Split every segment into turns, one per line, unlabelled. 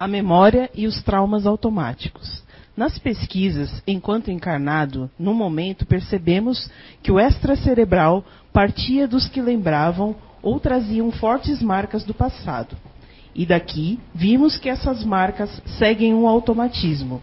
A memória e os traumas automáticos. Nas pesquisas, enquanto encarnado, no momento percebemos que o extracerebral partia dos que lembravam ou traziam fortes marcas do passado. E daqui vimos que essas marcas seguem um automatismo,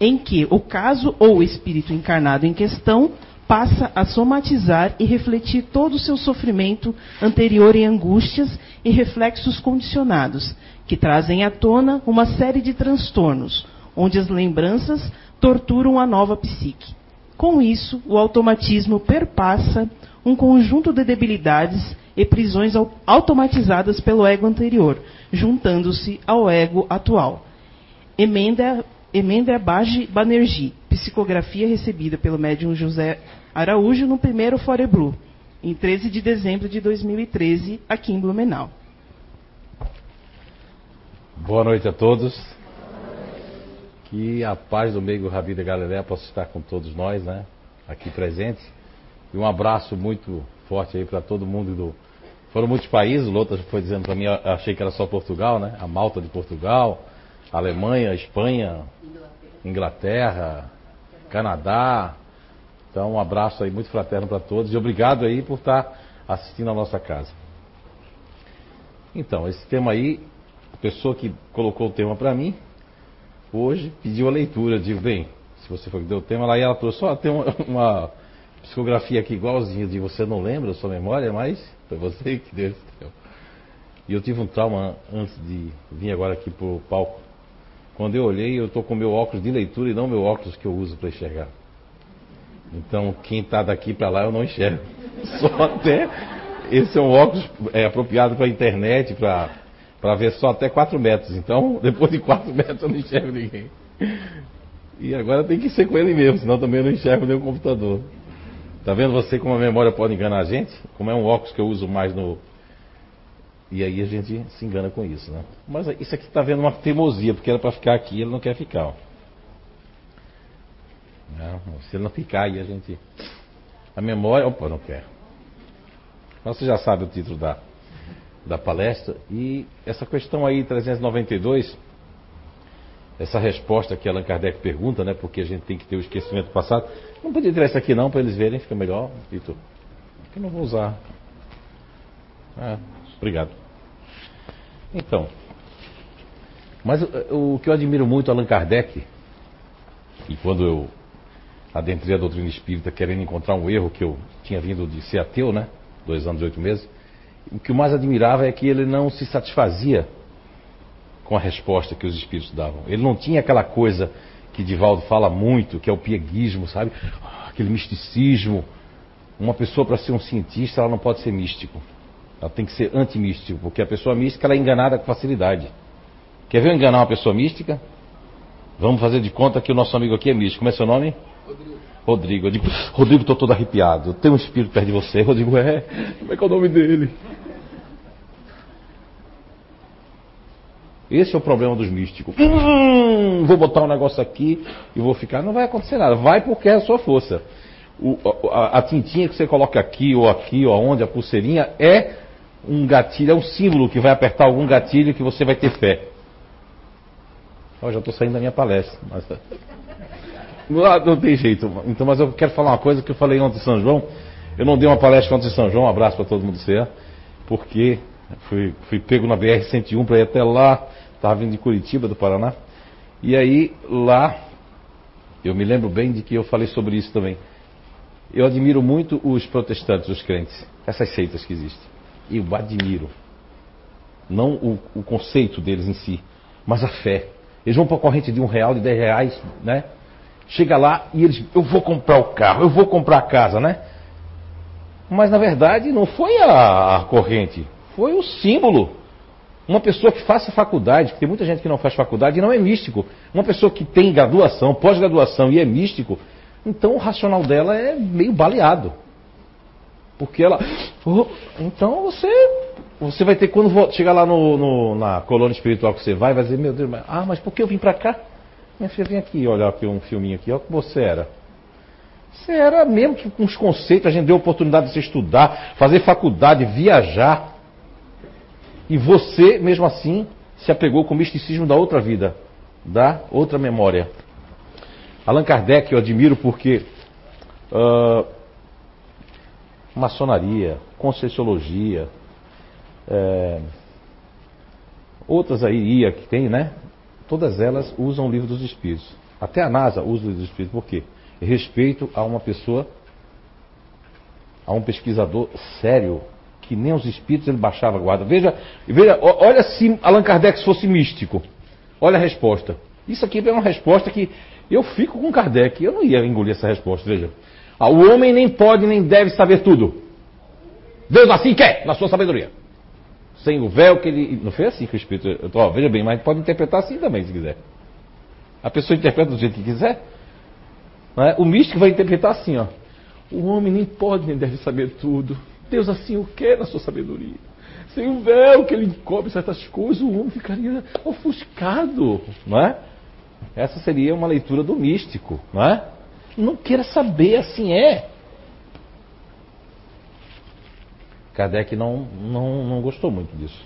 em que o caso ou o espírito encarnado em questão passa a somatizar e refletir todo o seu sofrimento anterior em angústias e reflexos condicionados, que trazem à tona uma série de transtornos, onde as lembranças torturam a nova psique. Com isso, o automatismo perpassa um conjunto de debilidades e prisões automatizadas pelo ego anterior, juntando-se ao ego atual. Emenda, emenda Baji Banerjee, psicografia recebida pelo médium José Araújo no primeiro Fore Blue, em 13 de dezembro de 2013, aqui em Blumenau.
Boa noite a todos. Que a paz do meio Rabi da Galileia possa estar com todos nós, né? Aqui presentes. E um abraço muito forte aí para todo mundo do. Foram muitos países, o Lota foi dizendo para mim, achei que era só Portugal, né? A Malta de Portugal, Alemanha, Espanha, Inglaterra, Canadá. Então, um abraço aí muito fraterno para todos e obrigado aí por estar assistindo a nossa casa. Então, esse tema aí, a pessoa que colocou o tema para mim, hoje pediu a leitura. Eu digo, bem, se você for que deu o tema, lá e ela trouxe, só tem uma, uma psicografia aqui igualzinha de você não lembra, sua memória, mas foi você que deu esse tema. E eu tive um trauma antes de vir agora aqui pro palco. Quando eu olhei, eu estou com meu óculos de leitura e não meu óculos que eu uso para enxergar. Então, quem está daqui para lá eu não enxergo. Só até. Esse é um óculos é, apropriado para a internet, para ver só até 4 metros. Então, depois de 4 metros eu não enxergo ninguém. E agora tem que ser com ele mesmo, senão também eu não enxergo nem o computador. Tá vendo você como a memória pode enganar a gente? Como é um óculos que eu uso mais no. E aí a gente se engana com isso, né? Mas isso aqui está vendo uma teimosia, porque era para ficar aqui ele não quer ficar. Ó. Não, se ele não ficar aí a gente. A memória. Opa, não quer. Mas você já sabe o título da, da palestra. E essa questão aí, 392, essa resposta que Allan Kardec pergunta, né? Porque a gente tem que ter o esquecimento passado. Não podia tirar isso aqui não, para eles verem, fica melhor, Vitor. Que não vou usar. Ah, obrigado. Então. Mas o, o que eu admiro muito Allan Kardec, e quando eu adentrei a doutrina espírita querendo encontrar um erro que eu tinha vindo de ser ateu, né? Dois anos e oito meses. O que eu mais admirava é que ele não se satisfazia com a resposta que os espíritos davam. Ele não tinha aquela coisa que Divaldo fala muito, que é o pieguismo, sabe? Aquele misticismo. Uma pessoa, para ser um cientista, ela não pode ser místico. Ela tem que ser antimístico, porque a pessoa mística ela é enganada com facilidade. Quer ver eu enganar uma pessoa mística? Vamos fazer de conta que o nosso amigo aqui é místico. Como é seu nome? Rodrigo. Eu digo, Rodrigo, estou todo arrepiado. Tem um espírito perto de você. Rodrigo, é. Como é que é o nome dele? Esse é o problema dos místicos. Hum, vou botar um negócio aqui e vou ficar. Não vai acontecer nada. Vai porque é a sua força. O, a, a, tintinha que você coloca aqui ou aqui ou aonde, a pulseirinha, é um gatilho, é um símbolo que vai apertar algum gatilho que você vai ter fé. Eu já estou saindo da minha palestra. Mas... Não, não tem jeito. Então, mas eu quero falar uma coisa que eu falei ontem em São João. Eu não dei uma palestra ontem em São João, um abraço para todo mundo ser, porque fui, fui pego na BR-101 para ir até lá, estava vindo de Curitiba, do Paraná. E aí, lá, eu me lembro bem de que eu falei sobre isso também. Eu admiro muito os protestantes, os crentes, essas seitas que existem. Eu admiro. Não o, o conceito deles em si, mas a fé. Eles vão para a corrente de um real, de dez reais, né? Chega lá e eles, eu vou comprar o carro, eu vou comprar a casa, né? Mas na verdade não foi a, corrente, foi o símbolo. Uma pessoa que faça faculdade, que tem muita gente que não faz faculdade e não é místico. Uma pessoa que tem graduação, pós-graduação e é místico, então o racional dela é meio baleado. Porque ela. Oh, então você. Você vai ter, quando chegar lá no, no, na colônia espiritual que você vai, vai dizer, meu Deus, mas, ah, mas por que eu vim para cá? Minha filha, vem aqui olhar aqui um filminho aqui, olha o que você era. Você era mesmo que com os conceitos, a gente deu oportunidade de estudar, fazer faculdade, viajar. E você, mesmo assim, se apegou com o misticismo da outra vida, da outra memória. Allan Kardec eu admiro porque uh, maçonaria, conscienciologia, é, outras aí, que tem, né? Todas elas usam o livro dos Espíritos. Até a NASA usa o livro dos Espíritos. Por quê? Respeito a uma pessoa, a um pesquisador sério, que nem os Espíritos ele baixava a guarda. Veja, veja olha se Allan Kardec fosse místico. Olha a resposta. Isso aqui é uma resposta que eu fico com Kardec. Eu não ia engolir essa resposta, veja. Ah, o homem nem pode nem deve saber tudo. Deus assim quer, na sua sabedoria. Sem o véu que ele. Não foi assim que o Espírito. Ó, veja bem, mas pode interpretar assim também, se quiser. A pessoa interpreta do jeito que quiser. É? O místico vai interpretar assim, ó. O homem nem pode nem deve saber tudo. Deus assim o quer na sua sabedoria. Sem o véu que ele encobre certas coisas, o homem ficaria ofuscado, não é? Essa seria uma leitura do místico, não é? Não queira saber, assim é. Kardec não, não, não gostou muito disso.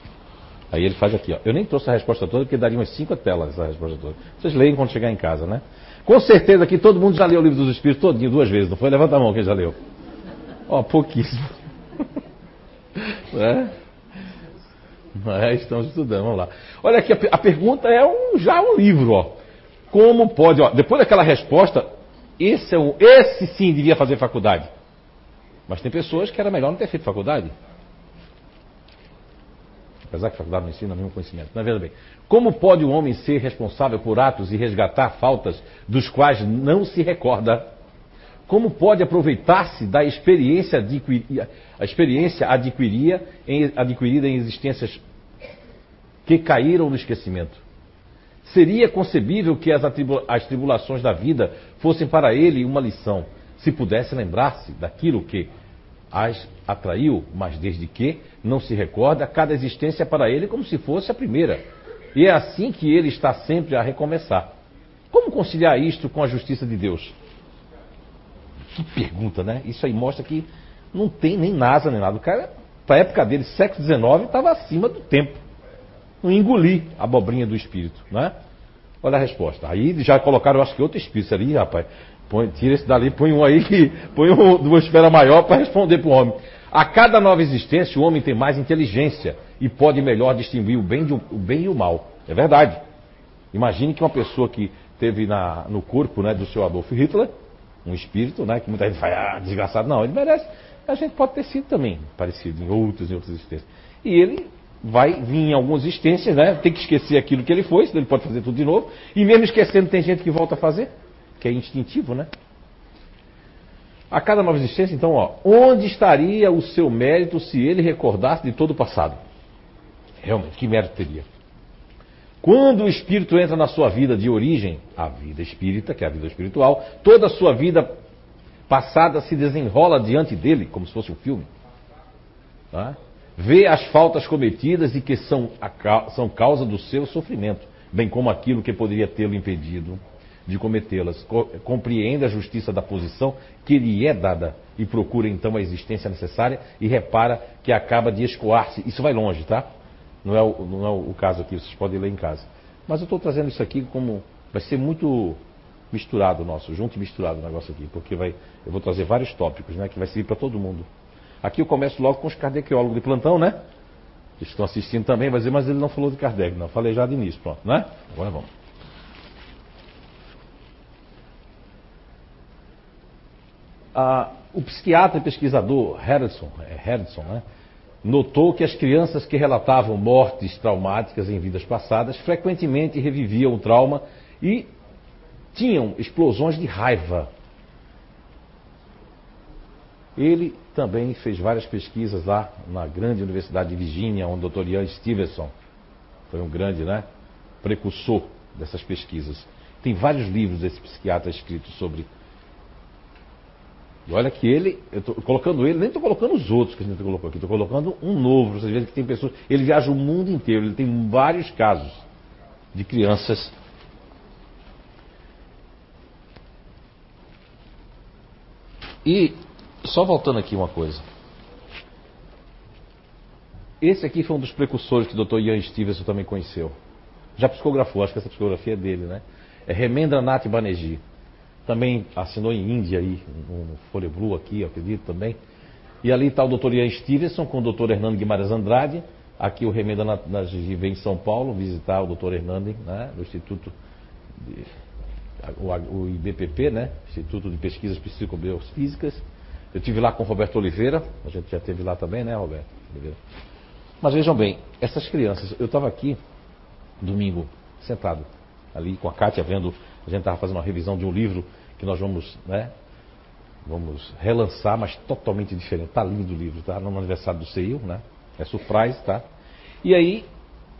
Aí ele faz aqui, ó. Eu nem trouxe a resposta toda, porque daria umas cinco telas essa resposta toda. Vocês leem quando chegar em casa, né? Com certeza que todo mundo já leu o livro dos Espíritos todinho, duas vezes, não foi? Levanta a mão quem já leu. Ó, pouquíssimo. é? É, estamos estudando, vamos lá. Olha aqui, a, a pergunta é um, já um livro, ó. Como pode, ó, depois daquela resposta, esse, é o, esse sim devia fazer faculdade. Mas tem pessoas que era melhor não ter feito faculdade. Apesar que faculdade não ensina nenhum conhecimento. É verdade bem. Como pode o homem ser responsável por atos e resgatar faltas dos quais não se recorda? Como pode aproveitar-se da experiência, a experiência adquiria em, adquirida em existências que caíram no esquecimento? Seria concebível que as, as tribulações da vida fossem para ele uma lição, se pudesse lembrar-se daquilo que as atraiu, mas desde que não se recorda, cada existência é para ele como se fosse a primeira. E é assim que ele está sempre a recomeçar. Como conciliar isto com a justiça de Deus? Que pergunta, né? Isso aí mostra que não tem nem NASA nem nada. O cara, para a época dele, século XIX, estava acima do tempo. Não engoli a abobrinha do espírito, né? Olha a resposta. Aí já colocaram, acho que outro espírito ali, rapaz. Põe, tira esse dali, põe um aí que põe um uma esfera maior para responder para o homem. A cada nova existência, o homem tem mais inteligência e pode melhor distinguir o bem, de, o bem e o mal. É verdade. Imagine que uma pessoa que teve na, no corpo né, do seu Adolf Hitler, um espírito, né, que muita gente fala, ah, desgraçado, não, ele merece. A gente pode ter sido também parecido em outras e outras existências. E ele vai vir em algumas existências, né, tem que esquecer aquilo que ele foi, senão ele pode fazer tudo de novo. E mesmo esquecendo, tem gente que volta a fazer que é instintivo, né? A cada nova existência, então, ó, onde estaria o seu mérito se ele recordasse de todo o passado? Realmente, que mérito teria? Quando o espírito entra na sua vida de origem, a vida espírita, que é a vida espiritual, toda a sua vida passada se desenrola diante dele, como se fosse um filme. Tá? Vê as faltas cometidas e que são, a, são causa do seu sofrimento, bem como aquilo que poderia tê-lo impedido de cometê-las. Compreende a justiça da posição que lhe é dada e procura então a existência necessária e repara que acaba de escoar-se. Isso vai longe, tá? Não é, o, não é o caso aqui, vocês podem ler em casa. Mas eu estou trazendo isso aqui como. Vai ser muito misturado nosso, junto e misturado o negócio aqui, porque vai, eu vou trazer vários tópicos, né? Que vai servir para todo mundo. Aqui eu começo logo com os kardeciólogos de plantão, né? Que estão assistindo também, mas ele não falou de Kardec, não. Falei já de início, pronto, né? Agora vamos. Ah, o psiquiatra e pesquisador Harrison, é né, notou que as crianças que relatavam mortes traumáticas em vidas passadas frequentemente reviviam o trauma e tinham explosões de raiva. Ele também fez várias pesquisas lá na grande Universidade de Virgínia, onde o Dr. Ian Stevenson foi um grande né, precursor dessas pesquisas. Tem vários livros desse psiquiatra escritos sobre e olha que ele, eu estou colocando ele, nem estou colocando os outros que a gente colocou aqui, estou colocando um novo. Vocês veem que tem pessoas. Ele viaja o mundo inteiro, ele tem vários casos de crianças. E só voltando aqui uma coisa. Esse aqui foi um dos precursores que o Dr. Ian Stevenson também conheceu. Já psicografou, acho que essa psicografia é dele, né? É Remendranath Banerjee. Também assinou em Índia aí, no Folha Blue aqui, acredito também. E ali está o doutor Ian Stevenson com o doutor Hernando Guimarães Andrade. Aqui o Remendranath Banerjee vem em São Paulo visitar o doutor Hernando, né? No Instituto de, o, IBPP, né? Instituto de Pesquisas Psicobiofísicas. Eu tive lá com o Roberto Oliveira, a gente já teve lá também, né, Roberto Oliveira? Mas vejam bem, essas crianças, eu estava aqui domingo, sentado ali com a Kátia, vendo, a gente estava fazendo uma revisão de um livro que nós vamos, né, vamos relançar, mas totalmente diferente. Tá lindo o livro, tá? No aniversário do CEIU, né? É surprise, tá? E aí,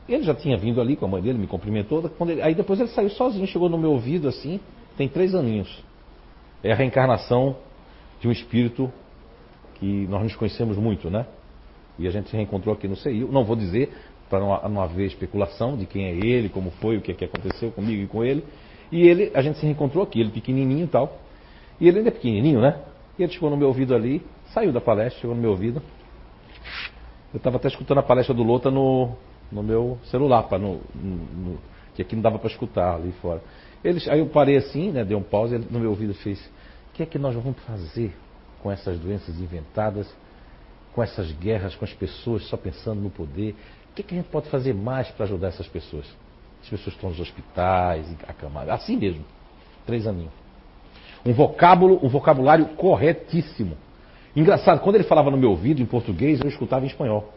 ele já tinha vindo ali com a mãe dele, me cumprimentou. Ele, aí depois ele saiu sozinho, chegou no meu ouvido assim, tem três aninhos. É a reencarnação de um espírito que nós nos conhecemos muito, né? E a gente se reencontrou aqui no CEIU. Não vou dizer, para não, não, haver especulação de quem é ele, como foi, o que, é que aconteceu comigo e com ele. E ele, a gente se reencontrou aqui, ele pequenininho e tal. E ele ainda é pequenininho, né? E ele chegou no meu ouvido ali, saiu da palestra, chegou no meu ouvido. Eu estava até escutando a palestra do Lota no, no meu celular, pra, no, no, que aqui não dava para escutar ali fora. Ele, aí eu parei assim, né, dei um pause, ele no meu ouvido fez: O que é que nós vamos fazer com essas doenças inventadas com essas guerras, com as pessoas só pensando no poder. O que, que a gente pode fazer mais para ajudar essas pessoas? As pessoas estão nos hospitais, acamadas, assim mesmo. Três aninhos. Um vocábulo, um vocabulário corretíssimo. Engraçado, quando ele falava no meu ouvido em português, eu escutava em espanhol.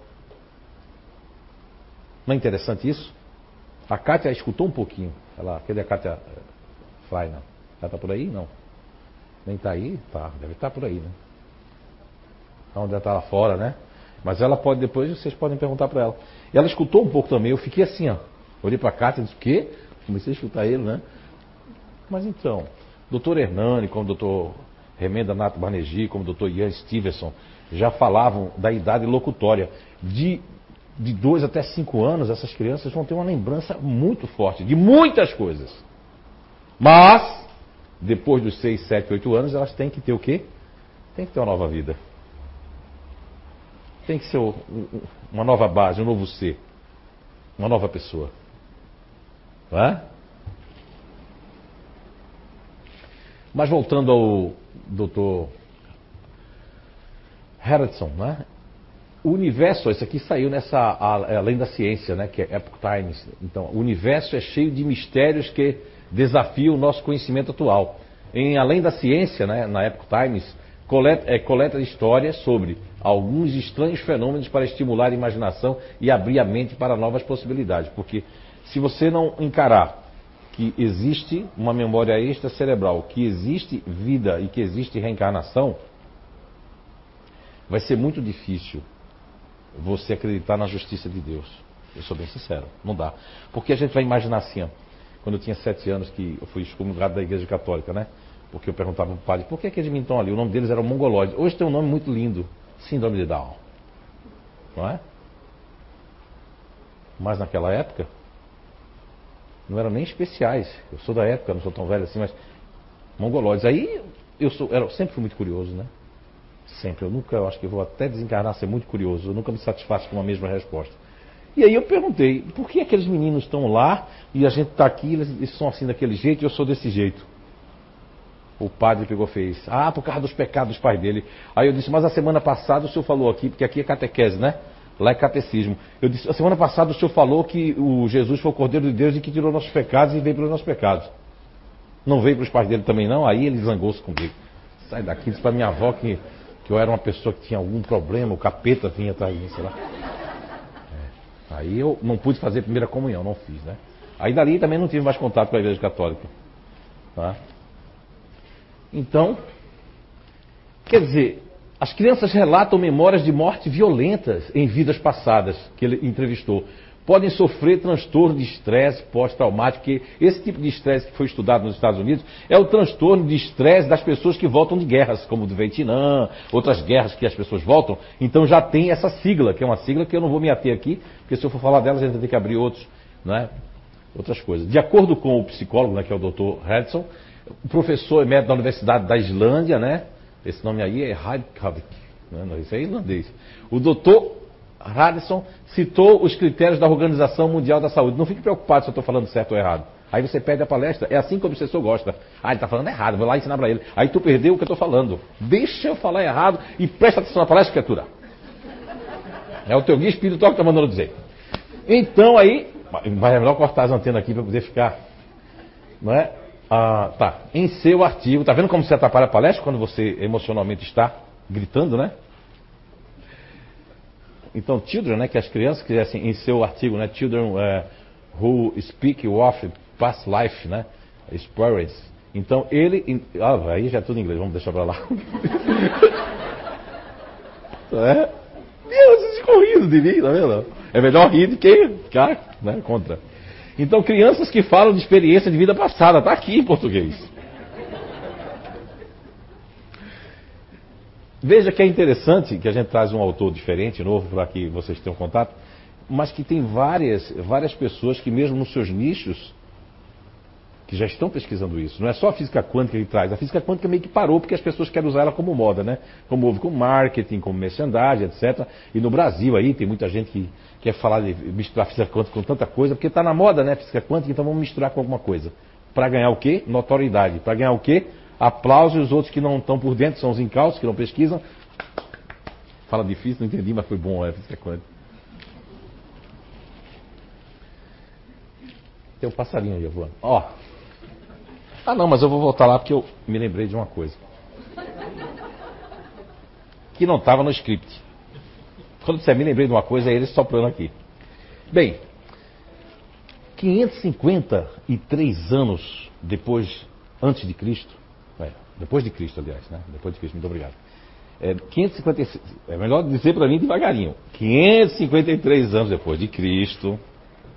Não é interessante isso? A Kátia escutou um pouquinho. Ela, cadê a Kátia eh, Freina? Ela está por aí? Não. Nem está aí? Tá, deve estar tá por aí, né? onde ela está lá fora, né? Mas ela pode, depois vocês podem perguntar para ela. Ela escutou um pouco também, eu fiquei assim, ó. Olhei para a Cátia e disse, o quê? Comecei a escutar ele, né? Mas então, doutor Hernani, como doutor Remenda Nato Barnegi, como doutor Ian Stevenson, já falavam da idade locutória. De, de dois até cinco anos, essas crianças vão ter uma lembrança muito forte de muitas coisas. Mas, depois dos seis, sete, oito anos, elas têm que ter o quê? Tem que ter uma nova vida. Tem que ser uma nova base, um novo ser. Uma nova pessoa. É? Mas voltando ao Dr. Harrison, né? O universo, isso aqui saiu nessa além da ciência, né? Que é Epoch Times. Então, o universo é cheio de mistérios que desafiam o nosso conhecimento atual. Em além da ciência, né? Na Epoch Times coleta, é, coleta histórias sobre alguns estranhos fenômenos para estimular a imaginação e abrir a mente para novas possibilidades. Porque se você não encarar que existe uma memória extra cerebral, que existe vida e que existe reencarnação, vai ser muito difícil você acreditar na justiça de Deus. Eu sou bem sincero, não dá. Porque a gente vai imaginar assim, ó, quando eu tinha sete anos que eu fui excomungado da igreja católica, né? Porque eu perguntava para o padre, por que aqueles meninos estão ali? O nome deles era Mongoloide. Hoje tem um nome muito lindo, Síndrome de Down. Não é? Mas naquela época, não eram nem especiais. Eu sou da época, não sou tão velho assim, mas mongoloides. Aí eu sou, eu sempre fui muito curioso, né? Sempre. Eu nunca, eu acho que vou até desencarnar ser muito curioso. Eu nunca me satisfaço com a mesma resposta. E aí eu perguntei, por que aqueles meninos estão lá e a gente está aqui, eles, eles são assim daquele jeito e eu sou desse jeito? O padre pegou fez. Ah, por causa dos pecados dos pais dele. Aí eu disse, mas a semana passada o senhor falou aqui, porque aqui é catequese, né? Lá é catecismo. Eu disse, a semana passada o senhor falou que o Jesus foi o Cordeiro de Deus e que tirou nossos pecados e veio pelos nossos pecados. Não veio para os pais dele também não? Aí ele zangou-se comigo. Sai daqui, disse para minha avó que, que eu era uma pessoa que tinha algum problema, o capeta vinha atrás de mim, sei lá. É. Aí eu não pude fazer a primeira comunhão, não fiz, né? Aí dali também não tive mais contato com a igreja católica. Tá? Então, quer dizer, as crianças relatam memórias de morte violentas em vidas passadas que ele entrevistou. Podem sofrer transtorno de estresse pós-traumático, que esse tipo de estresse que foi estudado nos Estados Unidos é o transtorno de estresse das pessoas que voltam de guerras, como do Vietnã, outras guerras que as pessoas voltam. Então já tem essa sigla, que é uma sigla que eu não vou me ater aqui, porque se eu for falar dela, a gente vai ter que abrir outros, né? outras coisas. De acordo com o psicólogo, né, que é o Dr. Hudson, professor emérito da Universidade da Islândia, né? Esse nome aí é Reykjavik, né? isso é irlandês. O doutor Radisson citou os critérios da Organização Mundial da Saúde. Não fique preocupado se eu estou falando certo ou errado. Aí você perde a palestra. É assim que o obsessor gosta. Ah, ele está falando errado, vou lá ensinar para ele. Aí tu perdeu o que eu estou falando. Deixa eu falar errado e presta atenção na palestra, criatura. É o teu guia espiritual que está mandando dizer. Então aí, vai é melhor cortar as antenas aqui para poder ficar. Não é? Ah, tá. Em seu artigo, tá vendo como você atrapalha a palestra quando você emocionalmente está gritando, né? Então, children, né, que as crianças quisessem em seu artigo, né, children uh, who speak of past life, né, experience. Então, ele, ah, aí já é tudo em inglês, vamos deixar para lá. é? Deus, rindo de mim, tá vendo? É melhor rir do que ficar né, contra. Então, crianças que falam de experiência de vida passada, tá aqui em português. Veja que é interessante que a gente traz um autor diferente, novo, para que vocês tenham contato, mas que tem várias, várias pessoas que, mesmo nos seus nichos, que já estão pesquisando isso. Não é só a física quântica que traz. A física quântica meio que parou porque as pessoas querem usar ela como moda, né? Como houve com marketing, como merchandising, etc. E no Brasil aí tem muita gente que quer falar de misturar física quântica com tanta coisa, porque está na moda, né? Física quântica, então vamos misturar com alguma coisa. Para ganhar o quê? Notoriedade. Para ganhar o quê? Aplauso e os outros que não estão por dentro, são os incautos, que não pesquisam. Fala difícil, não entendi, mas foi bom, é física quântica. Tem um passarinho aí voando. Ó. Ah não, mas eu vou voltar lá porque eu me lembrei de uma coisa. Que não estava no script. Quando você me lembrei de uma coisa, é ele soprando aqui. Bem, 553 anos depois, antes de Cristo, é, depois de Cristo, aliás, né? Depois de Cristo, muito obrigado. É, 556, é melhor dizer para mim devagarinho. 553 anos depois de Cristo,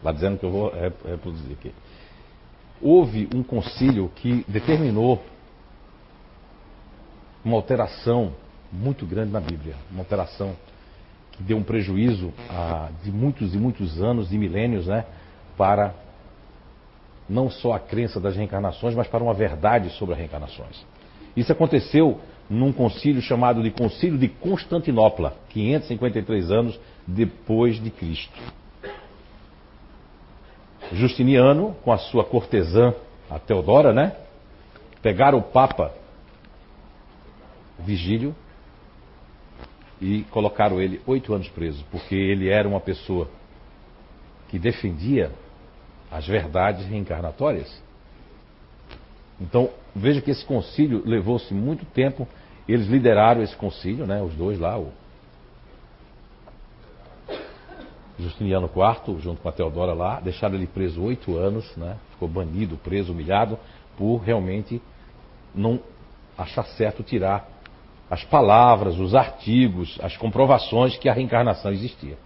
lá dizendo que eu vou reproduzir aqui. Houve um concílio que determinou uma alteração muito grande na Bíblia, uma alteração que deu um prejuízo de muitos e muitos anos, de milênios, né, para não só a crença das reencarnações, mas para uma verdade sobre as reencarnações. Isso aconteceu num concílio chamado de Concílio de Constantinopla, 553 anos depois de Cristo. Justiniano, com a sua cortesã, a Teodora, né? Pegaram o Papa Vigílio e colocaram ele oito anos preso, porque ele era uma pessoa que defendia as verdades reencarnatórias. Então, veja que esse concílio levou-se muito tempo. Eles lideraram esse concílio, né, os dois lá, o Justiniano IV, junto com a Teodora lá, deixaram ele preso oito anos, né, ficou banido, preso, humilhado, por realmente não achar certo tirar as palavras, os artigos, as comprovações que a reencarnação existia.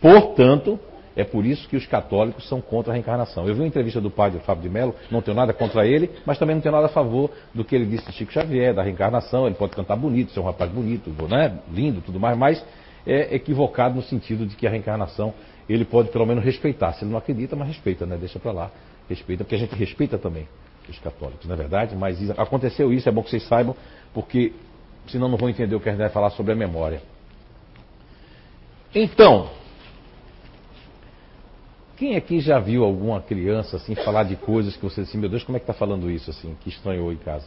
Portanto, é por isso que os católicos são contra a reencarnação. Eu vi uma entrevista do padre Fábio de Mello, não tenho nada contra ele, mas também não tenho nada a favor do que ele disse de Chico Xavier, da reencarnação. Ele pode cantar bonito, ser um rapaz bonito, né? lindo, tudo mais, mas é equivocado no sentido de que a reencarnação ele pode pelo menos respeitar. Se ele não acredita, mas respeita, né? Deixa para lá. Respeita, porque a gente respeita também os católicos, não é verdade? Mas aconteceu isso, é bom que vocês saibam, porque senão não vão entender o que a gente vai falar sobre a memória. Então, quem aqui já viu alguma criança assim falar de coisas que você disse, meu Deus, como é que está falando isso assim? Que estranhou em casa.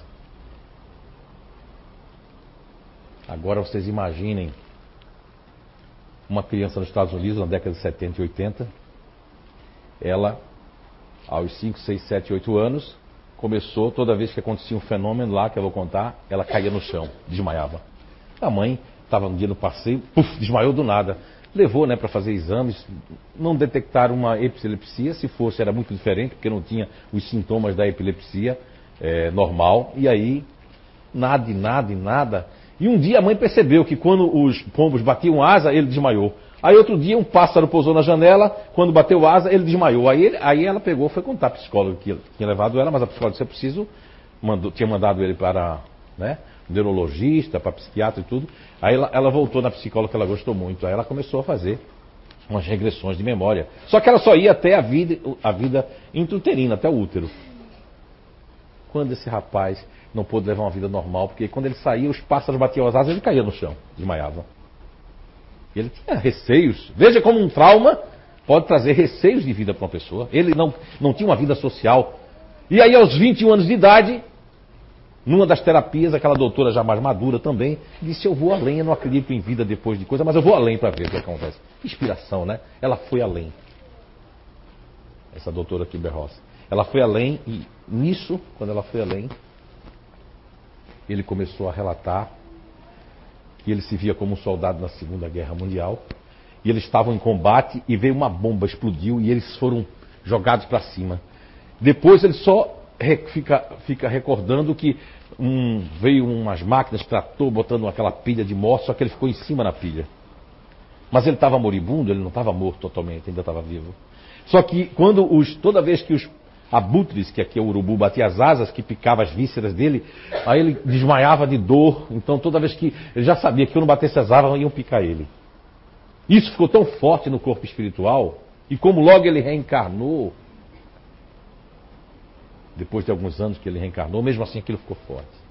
Agora vocês imaginem uma criança nos Estados Unidos na década de 70 e 80. Ela, aos 5, 6, 7, 8 anos, começou, toda vez que acontecia um fenômeno lá que eu vou contar, ela caía no chão, desmaiava. A mãe estava um dia no passeio, puf, desmaiou do nada levou né, para fazer exames, não detectaram uma epilepsia, se fosse era muito diferente, porque não tinha os sintomas da epilepsia é, normal, e aí nada, e nada, e nada. E um dia a mãe percebeu que quando os pombos batiam asa, ele desmaiou. Aí outro dia um pássaro pousou na janela, quando bateu asa, ele desmaiou. Aí, ele, aí ela pegou, foi contar a psicóloga que tinha levado ela, mas a psicóloga disse, eu preciso, mandou, tinha mandado ele para né, neurologista, para psiquiatra e tudo. Aí ela, ela, voltou na psicóloga que ela gostou muito. Aí ela começou a fazer umas regressões de memória. Só que ela só ia até a vida, a vida intrauterina, até o útero. Quando esse rapaz não pôde levar uma vida normal, porque quando ele saía, os pássaros batiam as asas e ele caía no chão, desmaiava. Ele tinha receios. Veja como um trauma pode trazer receios de vida para uma pessoa. Ele não, não tinha uma vida social. E aí, aos 21 anos de idade, numa das terapias, aquela doutora já mais madura também, disse: Eu vou além, eu não acredito em vida depois de coisa, mas eu vou além para ver o que acontece. Inspiração, né? Ela foi além. Essa doutora Kiber-Ross. Ela foi além e nisso, quando ela foi além, ele começou a relatar que ele se via como um soldado na Segunda Guerra Mundial e eles estavam em combate e veio uma bomba, explodiu e eles foram jogados para cima. Depois ele só fica, fica recordando que um, veio umas máquinas, tratou, botando aquela pilha de morte, só que ele ficou em cima na pilha. Mas ele estava moribundo, ele não estava morto totalmente, ainda estava vivo. Só que quando os, toda vez que os abutres, que aqui é o urubu, batia as asas, que picava as vísceras dele, aí ele desmaiava de dor. Então toda vez que ele já sabia que eu não batesse as asas, iam picar ele. Isso ficou tão forte no corpo espiritual, e como logo ele reencarnou, depois de alguns anos que ele reencarnou, mesmo assim aquilo ficou forte.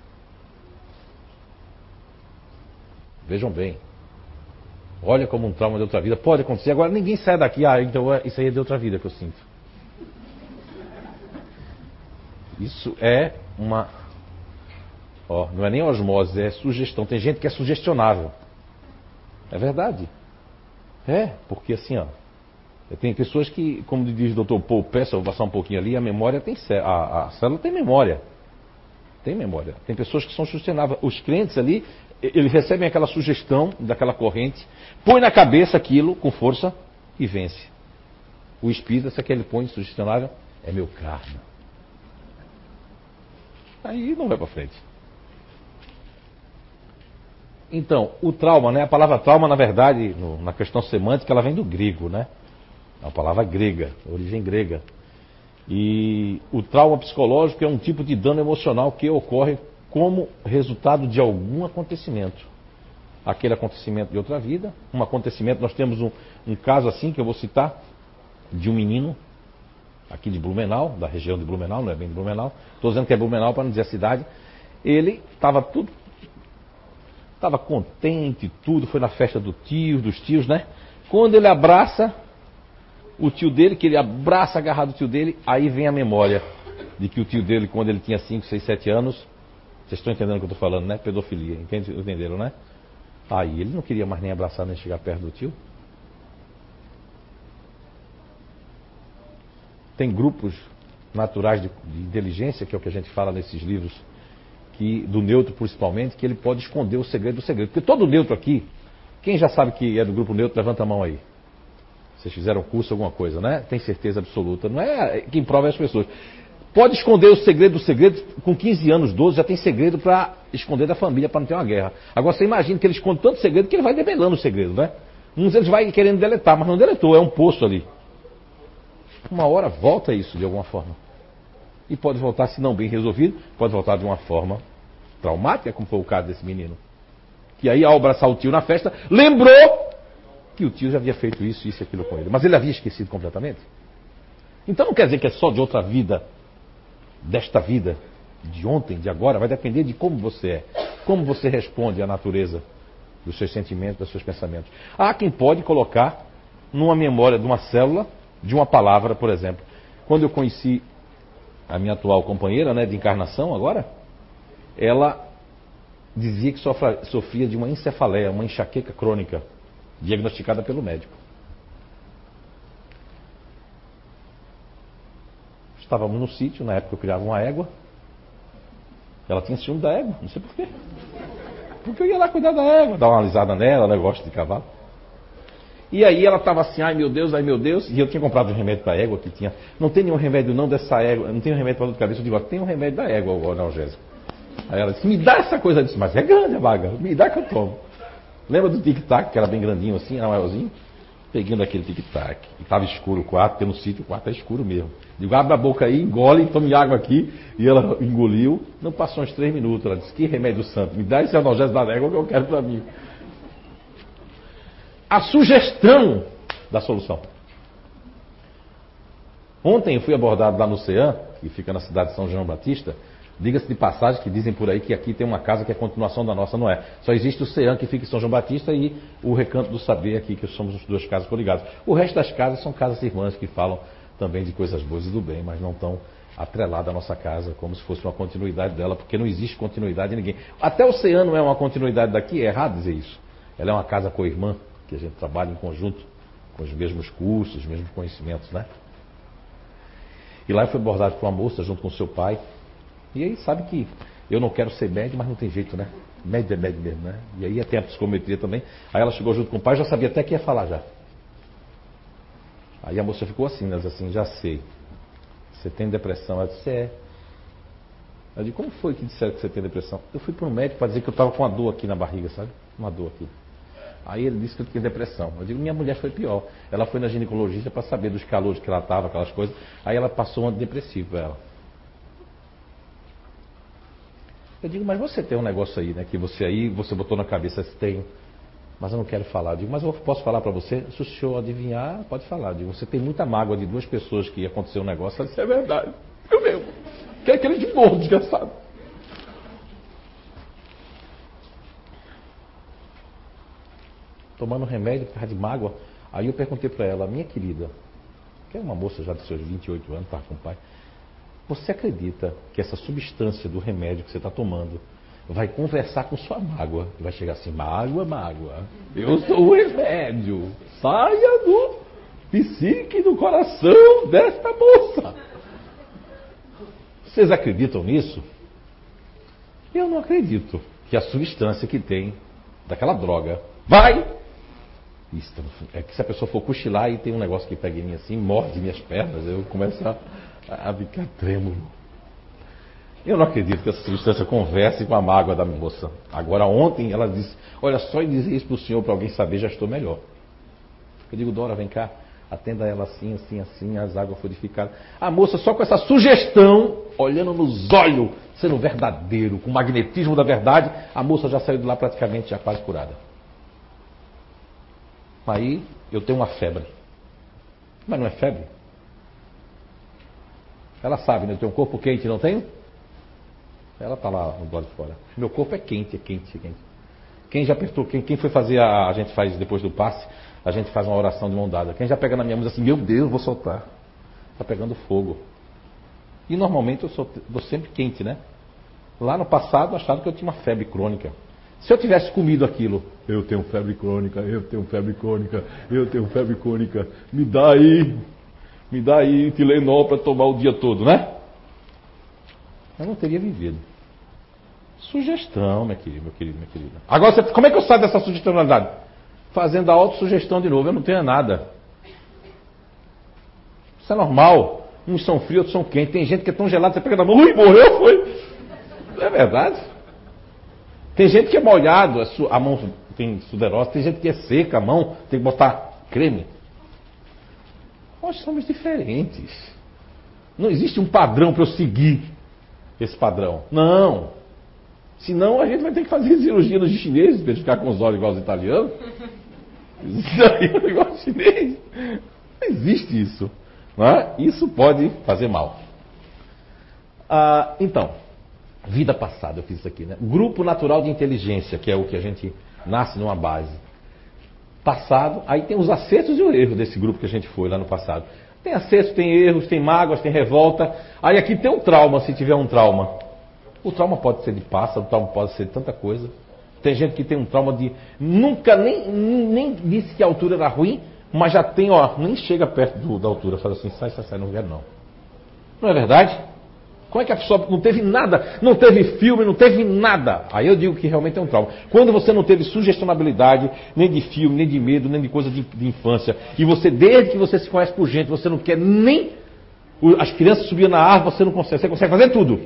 Vejam bem. Olha como um trauma de outra vida pode acontecer. Agora ninguém sai daqui, ah, então é, isso aí é de outra vida que eu sinto. Isso é uma. Ó, não é nem osmose, é sugestão. Tem gente que é sugestionável. É verdade. É, porque assim, ó. Tem pessoas que, como diz o Dr. Paul Peça, vou passar um pouquinho ali, a memória tem a, a célula tem memória. Tem memória. Tem pessoas que são sustentáveis. Os crentes ali, eles recebem aquela sugestão daquela corrente, põe na cabeça aquilo com força e vence. O espírito, essa que ele põe sugestionável, é meu karma. Aí não vai para frente. Então, o trauma, né? A palavra trauma, na verdade, no, na questão semântica, ela vem do grego, né? É uma palavra grega, origem grega. E o trauma psicológico é um tipo de dano emocional que ocorre como resultado de algum acontecimento. Aquele acontecimento de outra vida, um acontecimento, nós temos um, um caso assim que eu vou citar, de um menino aqui de Blumenau, da região de Blumenau, não é bem de Blumenau, estou dizendo que é Blumenau para não dizer a cidade, ele estava tudo, estava contente, tudo, foi na festa do tio, dos tios, né? Quando ele abraça o tio dele, que ele abraça agarrado o tio dele, aí vem a memória de que o tio dele, quando ele tinha 5, 6, 7 anos, vocês estão entendendo o que eu estou falando, né? Pedofilia, entenderam, né? Aí ele não queria mais nem abraçar nem chegar perto do tio. Tem grupos naturais de, de, inteligência, que é o que a gente fala nesses livros, que do neutro principalmente, que ele pode esconder o segredo do segredo. Porque todo neutro aqui, quem já sabe que é do grupo neutro, levanta a mão aí. Vocês fizeram curso, alguma coisa, né? Tem certeza absoluta. Não é quem prova é as pessoas. Pode esconder o segredo do segredo, com 15 anos, 12, já tem segredo para esconder da família, para não ter uma guerra. Agora você imagina que ele esconde tanto segredo que ele vai debelando o segredo, né? Uns eles vai querendo deletar, mas não deletou, é um poço ali. Uma hora volta isso de alguma forma. E pode voltar, se não bem resolvido, pode voltar de uma forma traumática, como foi o caso desse menino. Que aí, ao abraçar o tio na festa, lembrou que o tio já havia feito isso, isso e aquilo com ele. Mas ele havia esquecido completamente. Então não quer dizer que é só de outra vida, desta vida, de ontem, de agora, vai depender de como você é, como você responde à natureza dos seus sentimentos, dos seus pensamentos. Há quem pode colocar numa memória de uma célula de uma palavra, por exemplo. Quando eu conheci a minha atual companheira né, de encarnação agora, ela dizia que sofria de uma encefaleia, uma enxaqueca crônica, diagnosticada pelo médico. Estávamos no sítio, na época eu criava uma égua. Ela tinha ciúme da égua, não sei porquê. Porque eu ia lá cuidar da égua, dar uma alisada nela, ela gosta de cavalo. E aí ela estava assim, ai meu Deus, ai meu Deus, e eu tinha comprado um remédio para égua que tinha. Não tem nenhum remédio não dessa égua, não tem um remédio para dor de cabeça. Eu digo, tem um remédio da égua, o analgésico. Aí ela disse, me dá essa coisa. Eu disse, mas é grande a vaga, me dá que eu tomo. Lembra do tic-tac, que era bem grandinho assim, era maiorzinho? Peguei aquele tic-tac. E estava escuro o quarto, porque no sítio o quarto é escuro mesmo. Digo, abre a boca aí, engole, tome água aqui. E ela engoliu. Não passou uns três minutos. Ela disse, que remédio santo, me dá esse analgésico da égua que eu quero para mim. A sugestão da solução. Ontem eu fui abordado lá no CEAM, que fica na cidade de São João Batista, Diga-se de passagem que dizem por aí que aqui tem uma casa que é continuação da nossa, não é. Só existe o CEAM que fica em São João Batista e o Recanto do Saber aqui, que somos as duas casas coligadas. O resto das casas são casas irmãs que falam também de coisas boas e do bem, mas não estão atreladas à nossa casa como se fosse uma continuidade dela, porque não existe continuidade em ninguém. Até o CEAM não é uma continuidade daqui, é errado dizer isso. Ela é uma casa co-irmã, que a gente trabalha em conjunto, com os mesmos cursos, os mesmos conhecimentos, né? E lá eu fui abordado por uma moça junto com seu pai, e aí sabe que eu não quero ser médio, mas não tem jeito, né? Médio é médio mesmo, né? E aí tem a psicometria também. Aí ela chegou junto com o pai, já sabia até que ia falar já. Aí a moça ficou assim, né? assim, já sei. Você tem depressão? Ela disse, é. Eu disse, como foi que disseram que você tem depressão? Eu fui para um médico para dizer que eu estava com uma dor aqui na barriga, sabe? Uma dor aqui. Aí ele disse que eu tinha depressão. Eu digo, minha mulher foi pior. Ela foi na ginecologista para saber dos calores que ela estava, aquelas coisas. Aí ela passou um antidepressivo para ela. Eu digo, mas você tem um negócio aí, né? Que você aí, você botou na cabeça, você tem. Mas eu não quero falar. Eu digo, mas eu posso falar para você? Se o senhor adivinhar, pode falar. Eu digo, você tem muita mágoa de duas pessoas que ia acontecer um negócio. Ela disse, é verdade. Eu mesmo. Que é aquele de morro, desgraçado. Tomando remédio por causa de mágoa. Aí eu perguntei para ela, minha querida, que é uma moça já dos seus 28 anos, estava com o pai, você acredita que essa substância do remédio que você está tomando vai conversar com sua mágoa? Vai chegar assim, mágoa, mágoa, eu sou o remédio, saia do psique do coração desta moça. Vocês acreditam nisso? Eu não acredito que a substância que tem daquela droga vai é que se a pessoa for cochilar e tem um negócio que pega em mim assim, morde minhas pernas, eu começo a, a ficar trêmulo. Eu não acredito que essa substância converse com a mágoa da moça. Agora, ontem ela disse: Olha, só em dizer isso para o senhor, para alguém saber, já estou melhor. Eu digo: Dora, vem cá, atenda ela assim, assim, assim, as águas purificadas. A moça, só com essa sugestão, olhando nos olhos, sendo verdadeiro, com o magnetismo da verdade, a moça já saiu de lá praticamente já quase curada. Aí eu tenho uma febre. Mas não é febre. Ela sabe, né? Eu tenho um corpo quente, não tenho? Ela está lá no lado de fora. Meu corpo é quente, é quente, é quente. Quem já apertou, quem, quem foi fazer a. A gente faz depois do passe, a gente faz uma oração de mão dada. Quem já pega na minha mão assim: Meu Deus, vou soltar. Está pegando fogo. E normalmente eu sou, sou sempre quente, né? Lá no passado acharam que eu tinha uma febre crônica. Se eu tivesse comido aquilo, eu tenho febre crônica, eu tenho febre crônica, eu tenho febre crônica, me dá aí, me dá aí Tilenol para tomar o dia todo, né? Eu não teria vivido. Sugestão, meu querido, meu querido, minha querida. Agora, você, como é que eu saio dessa sugestionalidade? Fazendo a autossugestão de novo, eu não tenho nada. Isso é normal. Uns são frios, outros são quentes. Tem gente que é tão gelado, você pega na mão, ui, morreu, foi. Não é verdade? Tem gente que é molhado, a mão tem suderosa, tem gente que é seca a mão, tem que botar creme. Nós somos diferentes. Não existe um padrão para eu seguir esse padrão. Não. Senão a gente vai ter que fazer cirurgia nos chineses para ficar com os olhos igual os italianos. Isso aí é um negócio chinês. Não existe isso. Não é? Isso pode fazer mal. Ah, então, Vida passada, eu fiz isso aqui, né? Grupo natural de inteligência, que é o que a gente nasce numa base. Passado, aí tem os acertos e o erro desse grupo que a gente foi lá no passado. Tem acertos, tem erros, tem mágoas, tem revolta. Aí aqui tem um trauma, se tiver um trauma. O trauma pode ser de pássaro, o trauma pode ser de tanta coisa. Tem gente que tem um trauma de. Nunca nem, nem disse que a altura era ruim, mas já tem, ó, nem chega perto do, da altura. Fala assim, sai, sai, sai, não quero não. Não é verdade? Como é que a pessoa não teve nada, não teve filme, não teve nada? Aí eu digo que realmente é um trauma. Quando você não teve sugestionabilidade, nem de filme, nem de medo, nem de coisa de, de infância, e você, desde que você se conhece por gente, você não quer nem as crianças subir na árvore, você não consegue, você consegue fazer tudo,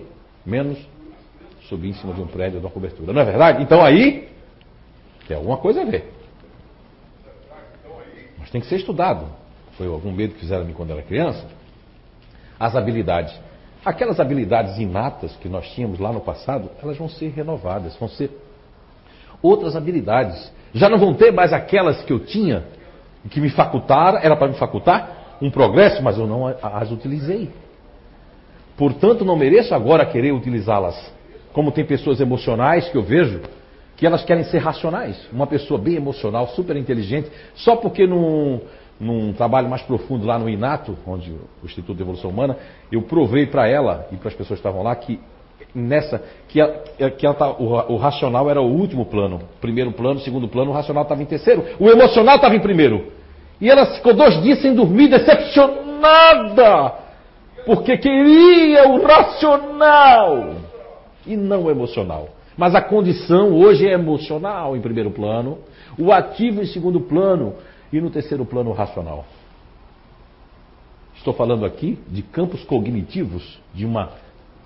menos subir em cima de um prédio ou de uma cobertura. Não é verdade? Então aí tem alguma coisa a ver. Mas tem que ser estudado. Foi algum medo que fizeram a mim quando era criança? As habilidades aquelas habilidades inatas que nós tínhamos lá no passado, elas vão ser renovadas, vão ser outras habilidades. Já não vão ter mais aquelas que eu tinha, que me facultaram, era para me facultar um progresso, mas eu não as utilizei. Portanto, não mereço agora querer utilizá-las. Como tem pessoas emocionais que eu vejo que elas querem ser racionais. Uma pessoa bem emocional, super inteligente, só porque num, num trabalho mais profundo lá no Inato, onde o Instituto de Evolução Humana, eu provei para ela e para as pessoas que estavam lá que nessa que, que ela tá, o, o, racional era o último plano, primeiro plano, segundo plano, o racional estava em terceiro, o emocional estava em primeiro. E ela ficou dois dias sem dormir, decepcionada, porque queria o racional e não o emocional. Mas a condição hoje é emocional em primeiro plano, o ativo em segundo plano e no terceiro plano o racional. Estou falando aqui de campos cognitivos, de uma,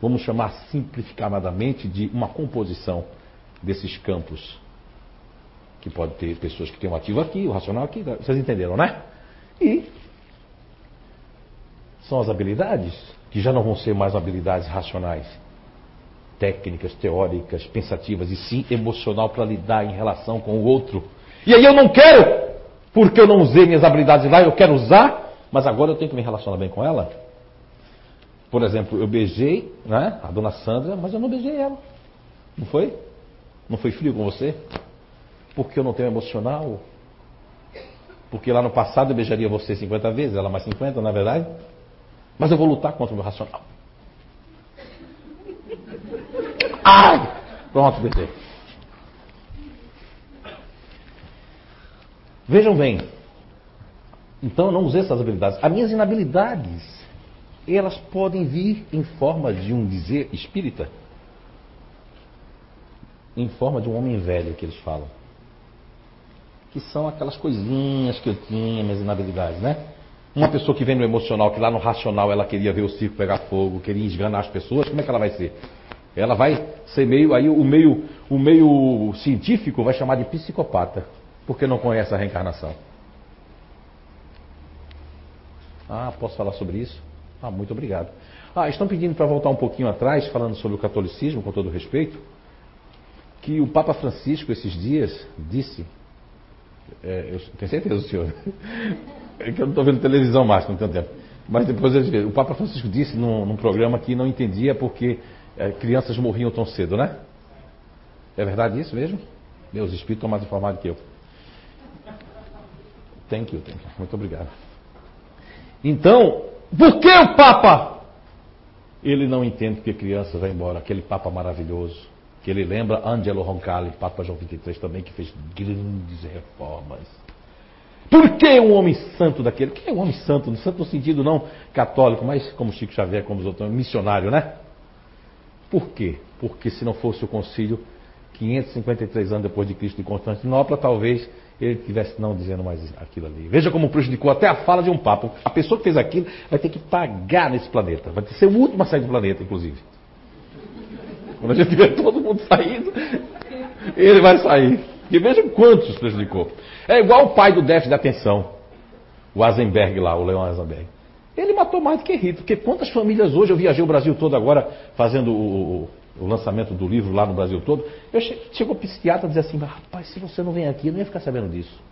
vamos chamar simplificadamente, de uma composição desses campos. Que pode ter pessoas que têm um ativo aqui, o racional aqui, vocês entenderam, né? E são as habilidades, que já não vão ser mais habilidades racionais, técnicas, teóricas, pensativas, e sim emocional para lidar em relação com o outro. E aí eu não quero, porque eu não usei minhas habilidades lá, eu quero usar, mas agora eu tenho que me relacionar bem com ela. Por exemplo, eu beijei né, a dona Sandra, mas eu não beijei ela. Não foi? Não foi frio com você? Porque eu não tenho emocional? Porque lá no passado eu beijaria você 50 vezes, ela mais 50, na é verdade? Mas eu vou lutar contra o meu racional. Ai! Pronto, beijei. Vejam bem. Então eu não usei essas habilidades. As minhas inabilidades, elas podem vir em forma de um dizer espírita. Em forma de um homem velho que eles falam. Que são aquelas coisinhas que eu tinha, minhas inabilidades, né? Uma pessoa que vem no emocional, que lá no racional ela queria ver o circo pegar fogo, queria esganar as pessoas, como é que ela vai ser? Ela vai ser meio, aí o meio, o meio científico vai chamar de psicopata, porque não conhece a reencarnação. Ah, posso falar sobre isso? Ah, muito obrigado. Ah, estão pedindo para voltar um pouquinho atrás, falando sobre o catolicismo, com todo respeito, que o Papa Francisco, esses dias, disse. É, eu tenho certeza, senhor. É que eu não estou vendo televisão mais, não tenho tempo. Mas depois o Papa Francisco disse num, num programa que não entendia porque é, crianças morriam tão cedo, né? É verdade isso mesmo? Meus espíritos estão mais informados que eu. Thank you, thank you. Muito obrigado. Então, por que o Papa? Ele não entende que criança vai embora, aquele Papa maravilhoso, que ele lembra Angelo Roncalli, Papa João XXIII também, que fez grandes reformas. Por que um homem santo daquele? Que é um homem santo? Santo no sentido não católico, mas como Chico Xavier, como os outros, missionário, né? Por quê? Porque se não fosse o concílio, 553 anos depois de Cristo de Constantinopla, talvez ele tivesse não dizendo mais aquilo ali. Veja como prejudicou até a fala de um papa. A pessoa que fez aquilo vai ter que pagar nesse planeta. Vai ser o último a sair do planeta, inclusive. Quando a gente tiver todo mundo saindo, ele vai sair. E veja quantos prejudicou. É igual o pai do déficit de atenção. O Eisenberg lá, o Leon Eisenberg. Ele matou mais do que Hitler, porque quantas famílias hoje, eu viajei o Brasil todo agora, fazendo o, o, lançamento do livro lá no Brasil todo, eu che, chegou o psiquiatra e dizia assim, rapaz, se você não vem aqui, eu não ia ficar sabendo disso.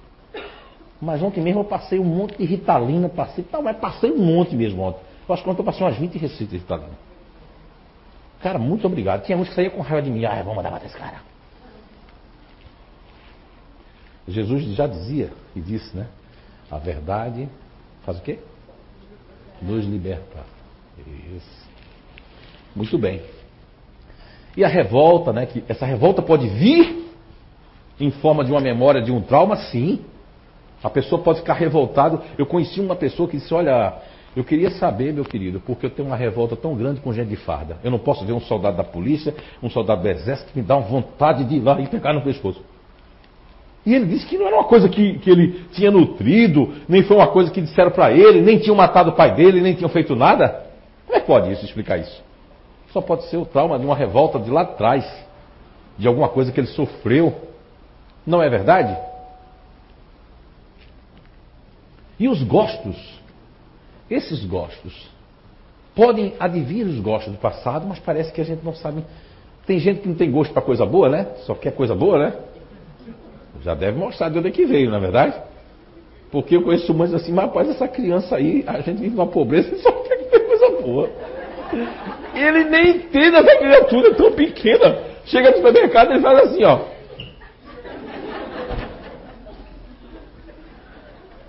Mas ontem mesmo eu passei um monte de ritalina, passei, não, mas passei um monte mesmo ontem. Eu acho que ontem eu passei umas 20 receitas de ritalina. Cara, muito obrigado. Tinha uns que saía com raiva de mim, ah, vamos mandar matar esse cara. Jesus já dizia e disse, né? A verdade faz o quê? nos libertar. Isso. Muito bem. E a revolta, né? Que essa revolta pode vir em forma de uma memória de um trauma, sim. A pessoa pode ficar revoltada. Eu conheci uma pessoa que disse: Olha, eu queria saber, meu querido, porque eu tenho uma revolta tão grande com gente de farda. Eu não posso ver um soldado da polícia, um soldado do exército que me dá uma vontade de ir lá e pegar no pescoço. E ele disse que não era uma coisa que, que ele tinha nutrido, nem foi uma coisa que disseram para ele, nem tinham matado o pai dele, nem tinham feito nada. Como é que pode isso explicar isso? Só pode ser o trauma de uma revolta de lá atrás, de alguma coisa que ele sofreu. Não é verdade? E os gostos? Esses gostos podem advir os gostos do passado, mas parece que a gente não sabe. Tem gente que não tem gosto para coisa boa, né? Só quer coisa boa, né? Já deve mostrar de onde é que veio, na é verdade? Porque eu conheço mães assim, mas rapaz, essa criança aí, a gente vive uma pobreza e só quer que coisa boa. Ele nem entende essa criatura tão pequena. Chega no supermercado e ele faz assim, ó.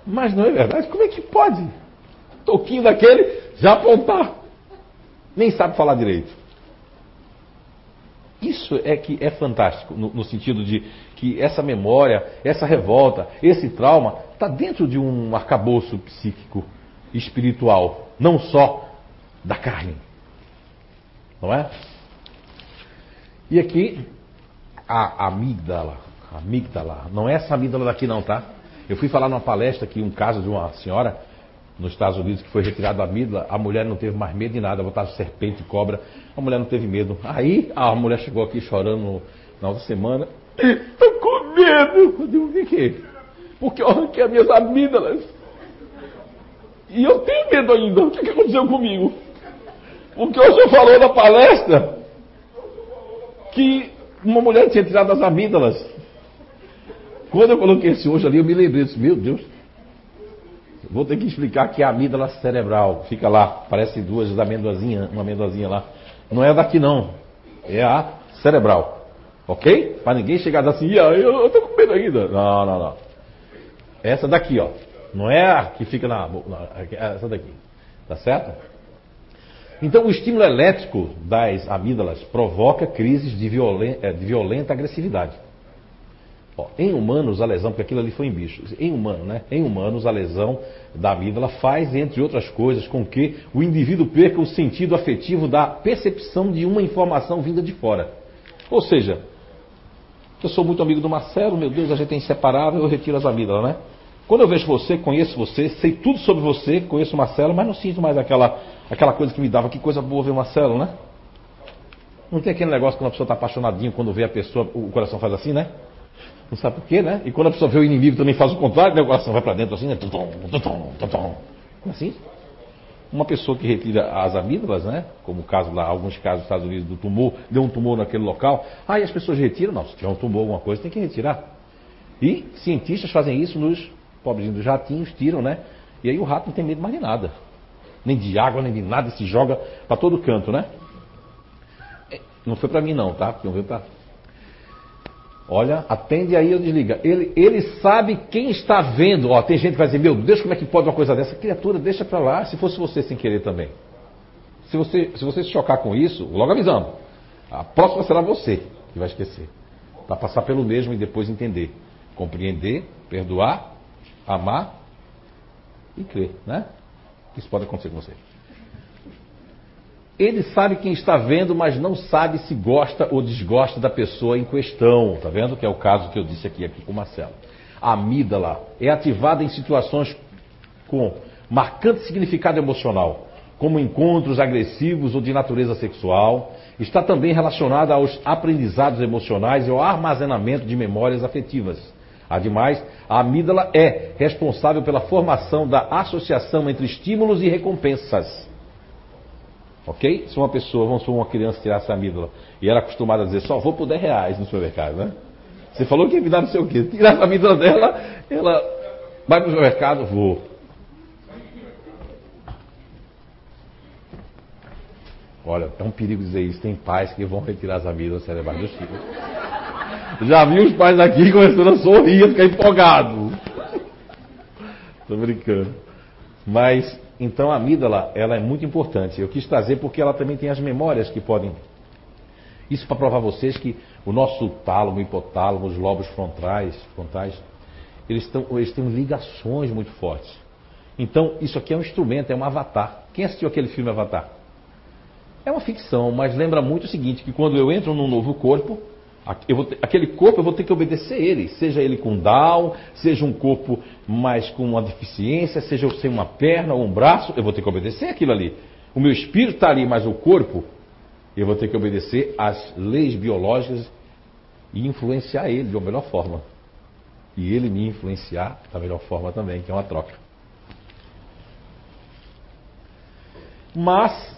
Mas não é verdade? Como é que pode? Toquinho daquele já apontar. Nem sabe falar direito. Isso é que é fantástico, no, no sentido de que essa memória, essa revolta, esse trauma, está dentro de um arcabouço psíquico, espiritual, não só da carne. Não é? E aqui, a amígdala, amígdala, não é essa amígdala daqui não, tá? Eu fui falar numa palestra aqui um caso de uma senhora nos Estados Unidos que foi retirada a amígdala, a mulher não teve mais medo de nada, botaram serpente cobra, a mulher não teve medo. Aí a mulher chegou aqui chorando na outra semana, estou com medo. Eu digo, o que é? Porque eu arranquei as minhas amígdalas. E eu tenho medo ainda. O que, que aconteceu comigo? Porque o senhor falou na palestra que uma mulher tinha tirado as amígdalas. Quando eu coloquei esse hoje ali, eu me lembrei, disse, meu Deus, vou ter que explicar que é a amígdala cerebral. Fica lá, parece duas amendoazinhas, uma amendoazinha lá. Não é daqui não, é a cerebral. Ok? Para ninguém chegar assim, eu, eu tô com medo ainda. Não, não, não. Essa daqui, ó. Não é a que fica na. É essa daqui. Tá certo? Então, o estímulo elétrico das amígdalas provoca crises de, violen, é, de violenta agressividade. Ó, em humanos, a lesão, porque aquilo ali foi em bichos, em humano, né? Em humanos, a lesão da amígdala faz, entre outras coisas, com que o indivíduo perca o sentido afetivo da percepção de uma informação vinda de fora. Ou seja, eu sou muito amigo do Marcelo, meu Deus, a gente é inseparável, eu retiro as amígdalas, né? Quando eu vejo você, conheço você, sei tudo sobre você, conheço o Marcelo, mas não sinto mais aquela, aquela coisa que me dava, que coisa boa ver o Marcelo, né? Não tem aquele negócio quando a pessoa está apaixonadinho, quando vê a pessoa, o coração faz assim, né? Não sabe por quê, né? E quando a pessoa vê o inimigo também faz o contrário, né? o coração vai para dentro assim, né? Tutum. Assim? Uma pessoa que retira as amígdalas, né? Como o caso lá, alguns casos dos Estados Unidos do tumor, deu um tumor naquele local. E as pessoas retiram? Não, se tiver um tumor, alguma coisa, tem que retirar. E cientistas fazem isso nos pobrezinhos dos ratinhos, tiram, né? E aí o rato não tem medo mais de nada. Nem de água, nem de nada, se joga para todo canto, né? É, não foi para mim não, tá? Não veio para Olha, atende aí ou desliga. Ele, ele sabe quem está vendo. Ó, tem gente que vai dizer, meu Deus, como é que pode uma coisa dessa? Criatura, deixa para lá, se fosse você sem querer também. Se você, se você se chocar com isso, logo avisando. A próxima será você que vai esquecer. Para passar pelo mesmo e depois entender. Compreender, perdoar, amar e crer, né? Isso pode acontecer com você. Ele sabe quem está vendo, mas não sabe se gosta ou desgosta da pessoa em questão. Tá vendo? Que é o caso que eu disse aqui, aqui com o Marcelo. A amígdala é ativada em situações com marcante significado emocional, como encontros agressivos ou de natureza sexual. Está também relacionada aos aprendizados emocionais e ao armazenamento de memórias afetivas. Ademais, a amígdala é responsável pela formação da associação entre estímulos e recompensas. Ok? Se uma pessoa, vamos supor, uma criança tirasse a amígdala e era acostumada a dizer só vou por 10 reais no supermercado, né? Você falou que ia me dar não sei o quê. Tirar a amígdala dela, ela vai para o supermercado, vou. Olha, é um perigo dizer isso. Tem pais que vão retirar as amígdalas cerebrais dos filhos. Já vi os pais aqui começando a sorrir, a ficar empolgado. Estou brincando. Mas então a amígdala, ela é muito importante. Eu quis trazer porque ela também tem as memórias que podem. Isso para provar a vocês que o nosso tálamo, hipotálamo, os lobos frontais, frontais eles, tão, eles têm ligações muito fortes. Então, isso aqui é um instrumento, é um avatar. Quem assistiu aquele filme Avatar? É uma ficção, mas lembra muito o seguinte, que quando eu entro num novo corpo, ter, aquele corpo eu vou ter que obedecer ele, seja ele com Down, seja um corpo mais com uma deficiência, seja eu sem uma perna ou um braço, eu vou ter que obedecer aquilo ali. O meu espírito está ali, mas o corpo, eu vou ter que obedecer às leis biológicas e influenciar ele de uma melhor forma. E ele me influenciar da melhor forma também, que é uma troca. Mas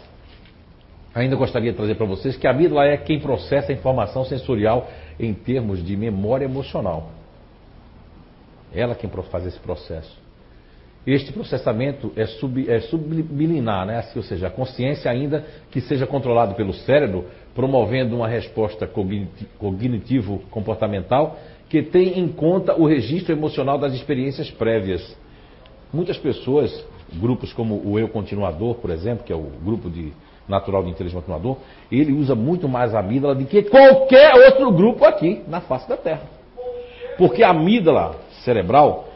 ainda gostaria de trazer para vocês que a amígdala é quem processa a informação sensorial em termos de memória emocional. Ela quem faz esse processo. este processamento é, sub, é subliminar, né? Assim, ou seja, a consciência ainda que seja controlado pelo cérebro, promovendo uma resposta cognitivo-comportamental que tem em conta o registro emocional das experiências prévias. Muitas pessoas, grupos como o Eu Continuador, por exemplo, que é o grupo de natural de inteligência continuador, ele usa muito mais a amígdala do que qualquer outro grupo aqui na face da Terra. Porque a amígdala cerebral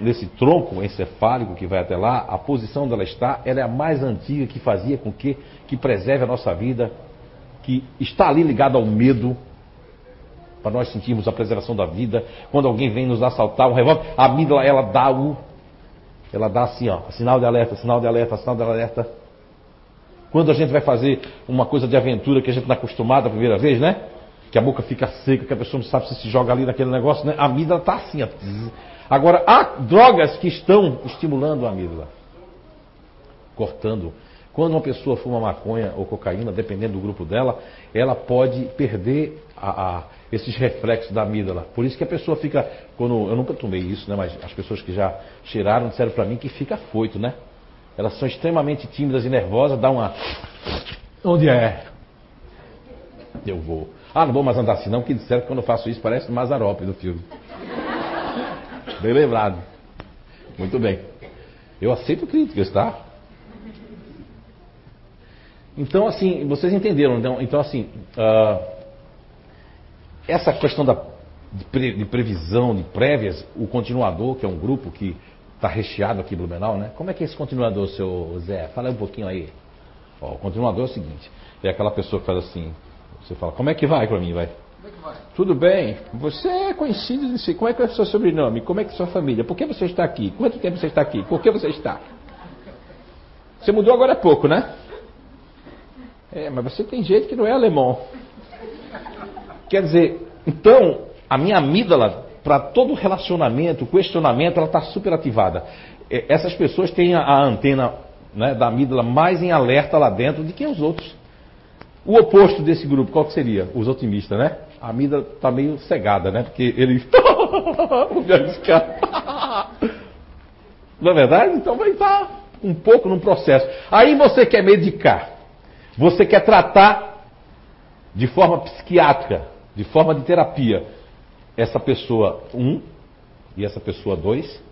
nesse tronco encefálico que vai até lá, a posição dela está, ela é a mais antiga que fazia com que, que preserve a nossa vida, que está ali ligada ao medo, para nós sentirmos a preservação da vida. Quando alguém vem nos assaltar, um revólver, a amígdala ela dá o, ela dá assim, ó, sinal de alerta, sinal de alerta, sinal de alerta. Quando a gente vai fazer uma coisa de aventura que a gente não está acostumado a primeira vez, né? Que a boca fica seca, que a pessoa não sabe se se joga ali naquele negócio, né? A amígdala está assim. Agora, há drogas que estão estimulando a amígdala, cortando. Quando uma pessoa fuma maconha ou cocaína, dependendo do grupo dela, ela pode perder a, a, esses reflexos da amígdala. Por isso que a pessoa fica, quando eu nunca tomei isso, né, mas as pessoas que já cheiraram disseram para mim que fica foito, né? Elas são extremamente tímidas e nervosas, dá uma onde é? Eu vou. Ah, não vou mais andar assim não, que disseram que quando eu faço isso parece o Mazarope do filme. Bem lembrado. Muito bem. Eu aceito críticas, tá? Então, assim, vocês entenderam. Então, então assim, uh, essa questão da, de, pre, de, previsão, de prévias, o continuador, que é um grupo que está recheado aqui Blumenau, né? Como é que é esse continuador, seu Zé? Fala um pouquinho aí. Ó, o continuador é o seguinte: é aquela pessoa que faz assim. Você fala, como é que vai para mim, vai? Como é que vai? Tudo bem. Você é conhecido de Como é que é o seu sobrenome? Como é que é a sua família? Por que você está aqui? Quanto tempo você está aqui? Por que você está? Você mudou agora há pouco, né? É, mas você tem jeito que não é alemão. Quer dizer, então, a minha amígdala, para todo relacionamento, questionamento, ela está super ativada. Essas pessoas têm a, antena né, da amígdala mais em alerta lá dentro do que os outros. O oposto desse grupo, qual que seria? Os otimistas, né? A amígdala está meio cegada, né? Porque ele. arriscar. Não é verdade? Então vai estar um pouco num processo. Aí você quer medicar. Você quer tratar de forma psiquiátrica, de forma de terapia, essa pessoa 1 um, e essa pessoa 2,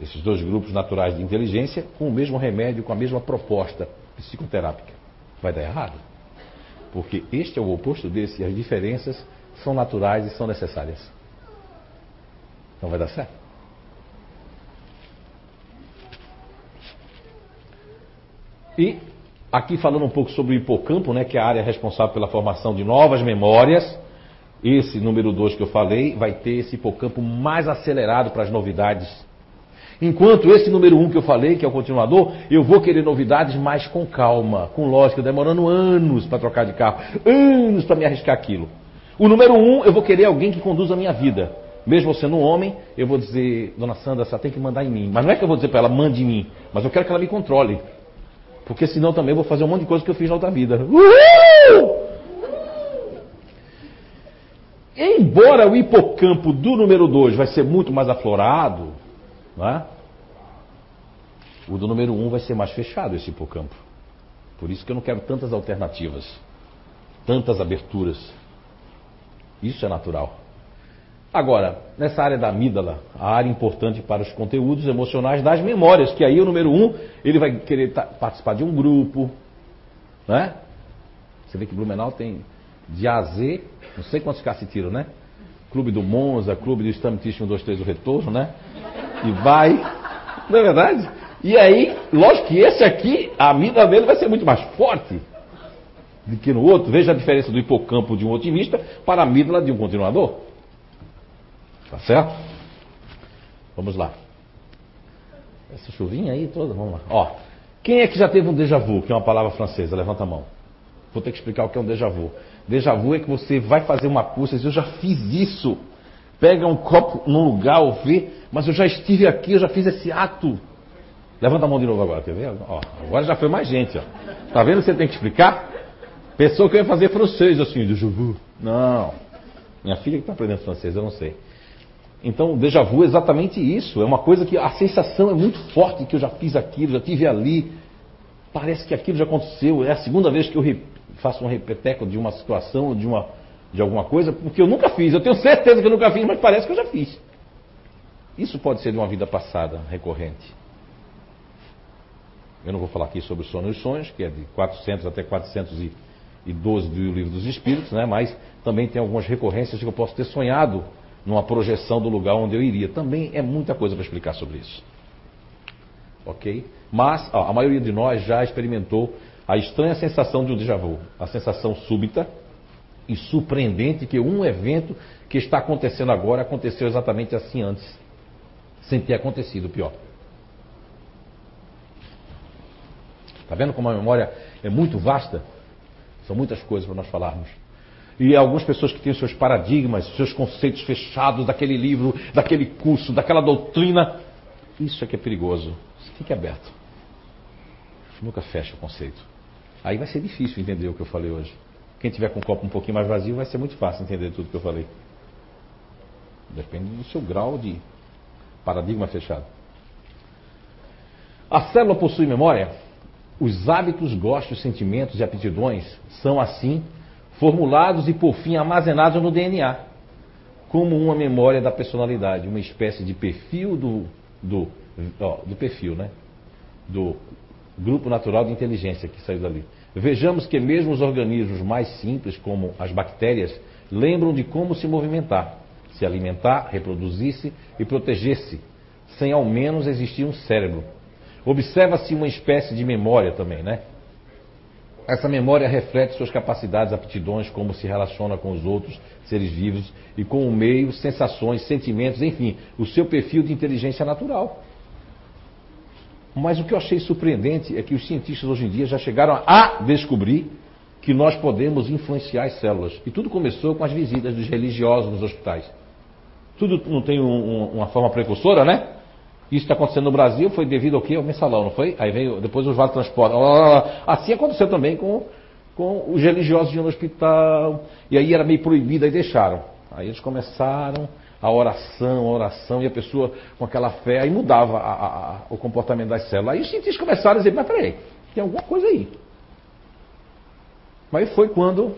esses dois grupos naturais de inteligência, com o mesmo remédio, com a mesma proposta psicoterápica vai dar errado. Porque este é o oposto desse e as diferenças são naturais e são necessárias. Não vai dar certo. E aqui falando um pouco sobre o hipocampo, né, que é a área responsável pela formação de novas memórias. Esse número 2 que eu falei vai ter esse hipocampo mais acelerado para as novidades Enquanto esse número um que eu falei, que é o continuador, eu vou querer novidades mais com calma, com lógica, demorando anos para trocar de carro, anos para me arriscar aquilo. O número um, eu vou querer alguém que conduza a minha vida. Mesmo sendo um homem, eu vou dizer, dona Sandra, você tem que mandar em mim. Mas não é que eu vou dizer para ela, mande em mim, mas eu quero que ela me controle. Porque senão também eu vou fazer um monte de coisa que eu fiz na outra vida. Uhul! Embora o hipocampo do número 2 vai ser muito mais aflorado, não é? O do número 1 um vai ser mais fechado esse hipocampo. Por isso que eu não quero tantas alternativas, tantas aberturas. Isso é natural. Agora, nessa área da amígdala, a área importante para os conteúdos emocionais das memórias, que aí o número 1, um, ele vai querer participar de um grupo, né? Você vê que Blumenau tem de A a Z, não sei quantos tiram, né? Clube do Monza, Clube do Stammtisch 1, 2, 3, o retorno, né? E vai. Não é verdade? E aí, lógico que esse aqui, a amígdala dele vai ser muito mais forte do que no outro. Veja a diferença do hipocampo de um otimista para a amígdala de um continuador. Tá certo? Vamos lá. Essa chuvinha aí toda, vamos lá. Ó, quem é que já teve um déjà vu, que é uma palavra francesa? Levanta a mão. Vou ter que explicar o que é um déjà vu. Déjà vu é que você vai fazer uma cursa e eu já fiz isso. Pega um copo num lugar ou vê, mas eu já estive aqui, eu já fiz esse ato. Levanta a mão de novo agora, quer ver? Ó, agora já foi mais gente, ó. Tá vendo que você tem que explicar? Pessoa que ia fazer francês assim, de juvu. Não. Minha filha que está aprendendo francês, eu não sei. Então, o déjà vu é exatamente isso. É uma coisa que a sensação é muito forte que eu já fiz aquilo, já tive ali. Parece que aquilo já aconteceu. É a segunda vez que eu faço um repeteco de uma situação, de, uma, de alguma coisa, porque eu nunca fiz. Eu tenho certeza que eu nunca fiz, mas parece que eu já fiz. Isso pode ser de uma vida passada recorrente. Eu não vou falar aqui sobre o sono e os sonhos, que é de 400 até 412 do Livro dos Espíritos, né? mas também tem algumas recorrências que eu posso ter sonhado numa projeção do lugar onde eu iria. Também é muita coisa para explicar sobre isso. Ok? Mas ó, a maioria de nós já experimentou a estranha sensação de um déjà vu, a sensação súbita e surpreendente que um evento que está acontecendo agora aconteceu exatamente assim antes, sem ter acontecido, pior. Está vendo como a memória é muito vasta? São muitas coisas para nós falarmos. E algumas pessoas que têm seus paradigmas, seus conceitos fechados daquele livro, daquele curso, daquela doutrina. Isso é que é perigoso. Fique aberto. Nunca feche o conceito. Aí vai ser difícil entender o que eu falei hoje. Quem tiver com o copo um pouquinho mais vazio vai ser muito fácil entender tudo que eu falei. Depende do seu grau de paradigma fechado. A célula possui memória? Os hábitos, gostos, sentimentos e aptidões são, assim, formulados e, por fim, armazenados no DNA, como uma memória da personalidade, uma espécie de perfil do, do, ó, do perfil, né? Do grupo natural de inteligência que saiu dali. Vejamos que mesmo os organismos mais simples, como as bactérias, lembram de como se movimentar, se alimentar, reproduzir-se e proteger-se, sem ao menos existir um cérebro. Observa-se uma espécie de memória também, né? Essa memória reflete suas capacidades, aptidões, como se relaciona com os outros seres vivos e com o meio, sensações, sentimentos, enfim, o seu perfil de inteligência natural. Mas o que eu achei surpreendente é que os cientistas hoje em dia já chegaram a descobrir que nós podemos influenciar as células. E tudo começou com as visitas dos religiosos nos hospitais. Tudo não tem um, um, uma forma precursora, né? Isso está acontecendo no Brasil, foi devido ao quê? Ao mensalão, não foi? Aí veio depois os vasos transporte. Assim aconteceu também com, com os religiosos iam no hospital. E aí era meio proibido, aí deixaram. Aí eles começaram a oração, a oração, e a pessoa com aquela fé, aí mudava a, a, o comportamento das células. Aí os cientistas começaram a dizer, mas peraí, tem alguma coisa aí. Mas foi quando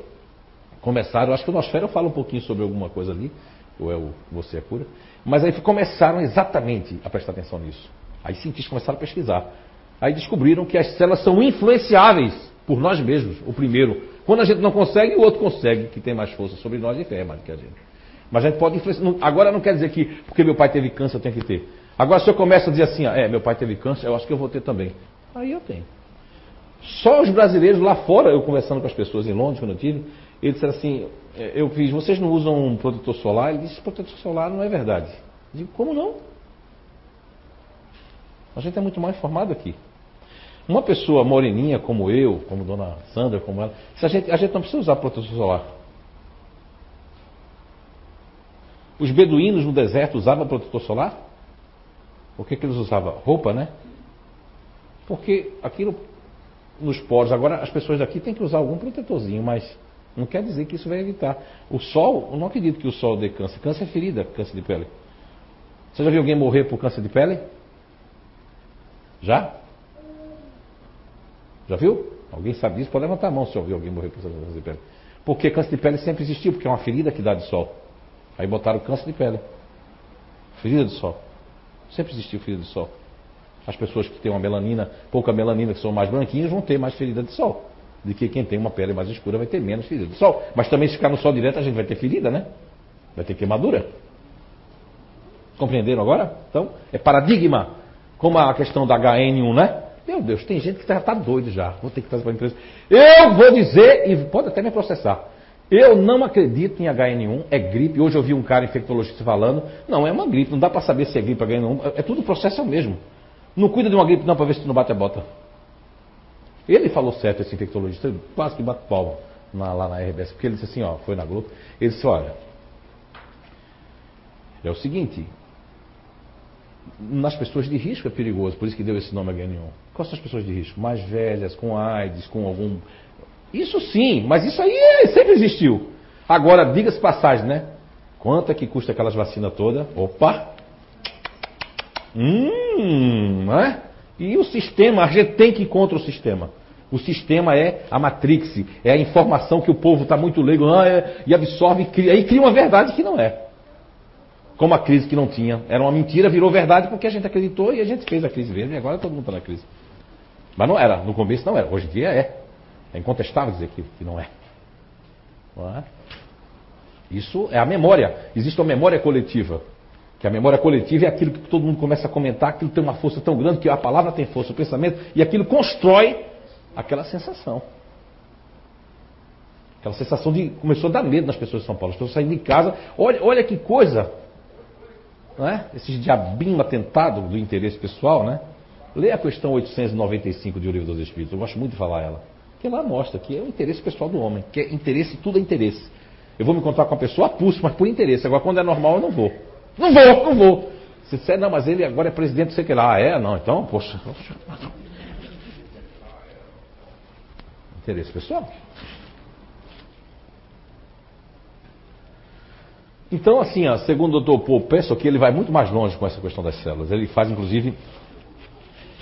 começaram, acho que o Nosfera fala um pouquinho sobre alguma coisa ali, ou é o Você é Cura. Mas aí começaram exatamente a prestar atenção nisso. Aí cientistas começaram a pesquisar. Aí descobriram que as células são influenciáveis por nós mesmos, o primeiro. Quando a gente não consegue, o outro consegue, que tem mais força sobre nós e fé mais do que a gente. Mas a gente pode influenciar. Agora não quer dizer que porque meu pai teve câncer eu tenho que ter. Agora se eu começo a dizer assim, é, meu pai teve câncer, eu acho que eu vou ter também. Aí eu tenho. Só os brasileiros lá fora, eu conversando com as pessoas em Londres, quando eu tive, eles disseram assim, é, eu fiz, vocês não usam um protetor solar? Ele disse, protetor solar não é verdade. Eu digo, como não? A gente é muito mal informado aqui. Uma pessoa moreninha como eu, como dona Sandra, como ela, a gente, a gente não precisa usar protetor solar. Os beduínos no deserto usavam protetor solar? Por que, que eles usavam? Roupa, né? Porque aquilo nos poros. Agora as pessoas daqui têm que usar algum protetorzinho, mas não quer dizer que isso vai evitar. O sol, eu não acredito que o sol dê câncer. Câncer é ferida, câncer de pele. Você já viu alguém morrer por câncer de pele? Já? Já viu? Alguém sabe disso? Pode levantar a mão se ouviu alguém morrer por câncer de pele. Porque câncer de pele sempre existiu, porque é uma ferida que dá de sol. Aí botaram câncer de pele. Ferida de sol. Sempre existiu ferida de sol. As pessoas que têm uma melanina, pouca melanina, que são mais branquinhas, vão ter mais ferida de sol de que quem tem uma pele mais escura vai ter menos ferida do sol. Mas também se ficar no sol direto a gente vai ter ferida, né? Vai ter queimadura. Compreenderam agora? Então, é paradigma. Como a questão da HN1, né? Meu Deus, tem gente que já está doido já. Vou ter que trazer para a empresa. Eu vou dizer, e pode até me processar. Eu não acredito em HN1, é gripe. Hoje eu vi um cara infectologista falando, não, é uma gripe, não dá para saber se é gripe HN1, é tudo processo é o mesmo. Não cuida de uma gripe não para ver se tu não bate a bota. Ele falou certo, esse infectologista, quase que bate palma na, lá na RBS, porque ele disse assim, ó, foi na Globo, ele disse, olha, é o seguinte, nas pessoas de risco é perigoso, por isso que deu esse nome H1N1. Quais são as pessoas de risco? Mais velhas, com AIDS, com algum. Isso sim, mas isso aí é, sempre existiu. Agora, diga-se passagem, né? Quanto é que custa aquelas vacinas todas? Opa! Hum, não é? E o sistema, a gente tem que ir contra o sistema. O sistema é a matrix, é a informação que o povo está muito leigo ah, é, e absorve e cria, aí cria uma verdade que não é. Como a crise que não tinha. Era uma mentira, virou verdade porque a gente acreditou e a gente fez a crise verde e agora todo mundo está na crise. Mas não era, no começo não era, hoje em dia é. É incontestável dizer que, que não é. Não é? Isso é a memória. Existe uma memória coletiva. Que a memória coletiva é aquilo que todo mundo começa a comentar, aquilo tem uma força tão grande que a palavra tem força, o pensamento, e aquilo constrói aquela sensação. Aquela sensação de. Começou a dar medo nas pessoas de São Paulo. As pessoas saindo de casa. Olha, olha que coisa! Não é? Esses diabinhos atentados do interesse pessoal, né? Leia a questão 895 de O Livro dos Espíritos. Eu gosto muito de falar ela. Que lá mostra que é o interesse pessoal do homem. Que é interesse, tudo é interesse. Eu vou me encontrar com a pessoa pulso, mas por interesse. Agora, quando é normal, eu não vou. Não vou, não vou. Você disser, não, mas ele agora é presidente, sei que lá. Ah, é? Não, então, poxa. Interesse pessoal. Então, assim, ó, segundo o Dr. Paul que ele vai muito mais longe com essa questão das células. Ele faz, inclusive,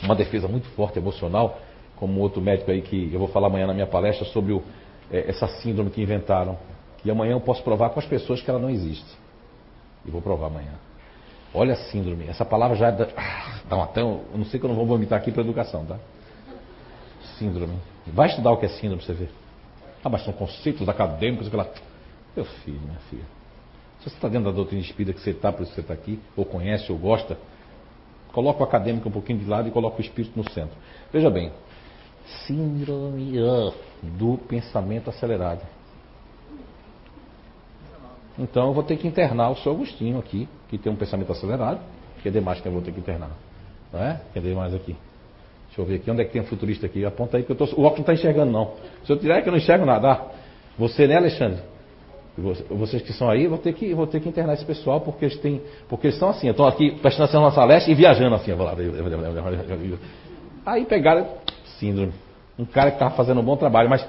uma defesa muito forte emocional, como outro médico aí que eu vou falar amanhã na minha palestra sobre o, é, essa síndrome que inventaram. E amanhã eu posso provar com as pessoas que ela não existe. E vou provar amanhã. Olha a síndrome. Essa palavra já é da, ah, dá até. Eu não sei que eu não vou vomitar aqui para educação, tá? Síndrome. Vai estudar o que é síndrome você ver. Ah, mas são conceitos acadêmicos. Aquela... Meu filho, minha filha. Se você está dentro da doutrina espírita que você está, por isso que você está aqui, ou conhece, ou gosta, coloca o acadêmico um pouquinho de lado e coloca o espírito no centro. Veja bem, síndrome do pensamento acelerado. Então eu vou ter que internar o seu Agostinho aqui, que tem um pensamento acelerado, que é demais que eu vou ter que internar. Não é? Cadê aqui? Deixa eu ver aqui, onde é que tem um futurista aqui? Aponta aí que eu tô, o óculos não está enxergando não. Se eu tirar é que eu não enxergo nada. Ah, você né, Alexandre? Vocês que são aí, vou ter que, vou ter que internar esse pessoal, porque eles têm. Porque eles são assim, estão aqui prestando atenção na nossa leste e viajando assim. Aí pegaram síndrome. Um cara que estava fazendo um bom trabalho, mas.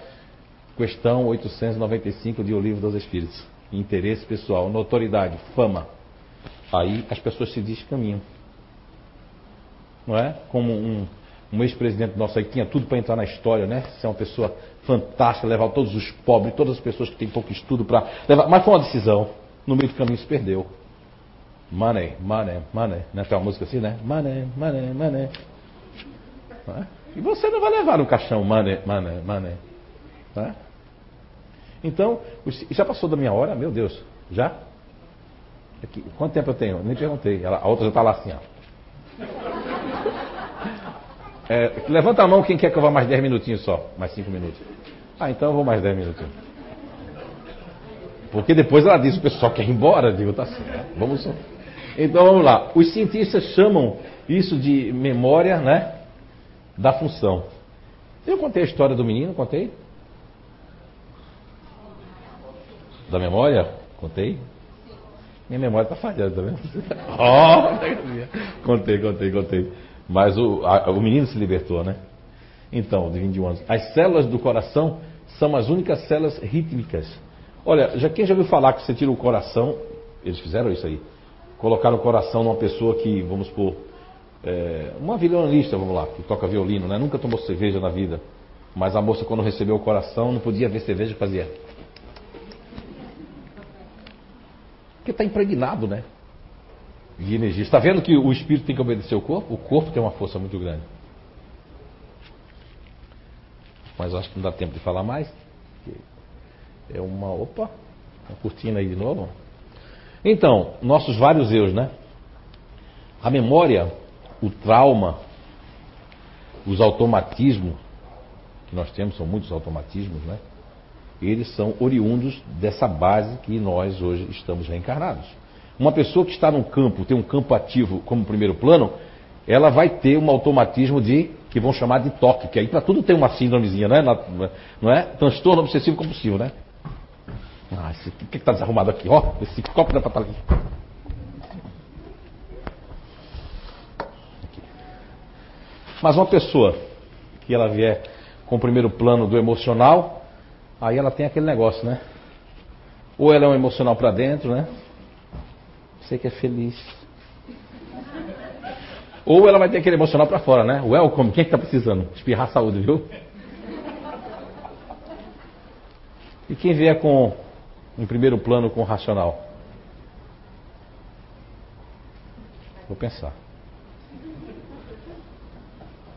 Questão 895 de O Livro dos Espíritos. Interesse pessoal, notoriedade, fama. Aí as pessoas se descaminham. Não é? Como um, um ex-presidente nosso aí tinha tudo para entrar na história, né? Ser uma pessoa fantástica, levar todos os pobres, todas as pessoas que têm pouco estudo para levar. Mas foi uma decisão. No meio do caminho se perdeu. Money, money, money. Né? Tem uma música assim, né? Money, money, money. É? E você não vai levar no caixão money, money, money. É? Então, já passou da minha hora? Meu Deus, já? Aqui, quanto tempo eu tenho? Nem perguntei. Ela, a outra já está lá assim, ó. É, levanta a mão quem quer que eu vá mais 10 minutinhos só. Mais 5 minutos. Ah, então eu vou mais 10 minutinhos. Porque depois ela diz, o pessoal quer ir embora. Eu digo, tá certo, vamos só. Então vamos lá. Os cientistas chamam isso de memória, né? Da função. Eu contei a história do menino, contei? Da memória? Contei? Minha memória está falhando, tá vendo? oh, contei, contei, contei. Mas o, a, o menino se libertou, né? Então, de 21 anos. As células do coração são as únicas células rítmicas. Olha, já quem já ouviu falar que você tira o coração, eles fizeram isso aí. Colocaram o coração numa pessoa que, vamos supor, é, uma violonista, vamos lá, que toca violino, né? Nunca tomou cerveja na vida. Mas a moça, quando recebeu o coração, não podia ver cerveja, fazia. Porque está impregnado, né? de energia. Está vendo que o espírito tem que obedecer ao corpo? O corpo tem uma força muito grande. Mas acho que não dá tempo de falar mais. É uma. Opa! Uma cortina aí de novo. Então, nossos vários eus, né? A memória, o trauma, os automatismos que nós temos, são muitos automatismos, né? Eles são oriundos dessa base que nós hoje estamos reencarnados. Uma pessoa que está num campo, tem um campo ativo como primeiro plano, ela vai ter um automatismo de que vão chamar de toque, que aí para tudo tem uma síndromezinha, né? Não é? Transtorno obsessivo compulsivo, né? Ah, o que está desarrumado aqui? Ó, esse copo dá para estar aqui. Mas uma pessoa que ela vier com o primeiro plano do emocional, aí ela tem aquele negócio, né? Ou ela é um emocional para dentro, né? Você que é feliz. Ou ela vai ter aquele emocional para fora, né? Welcome, quem é que tá precisando? Espirrar saúde, viu? E quem vier com, em primeiro plano, com o racional? Vou pensar.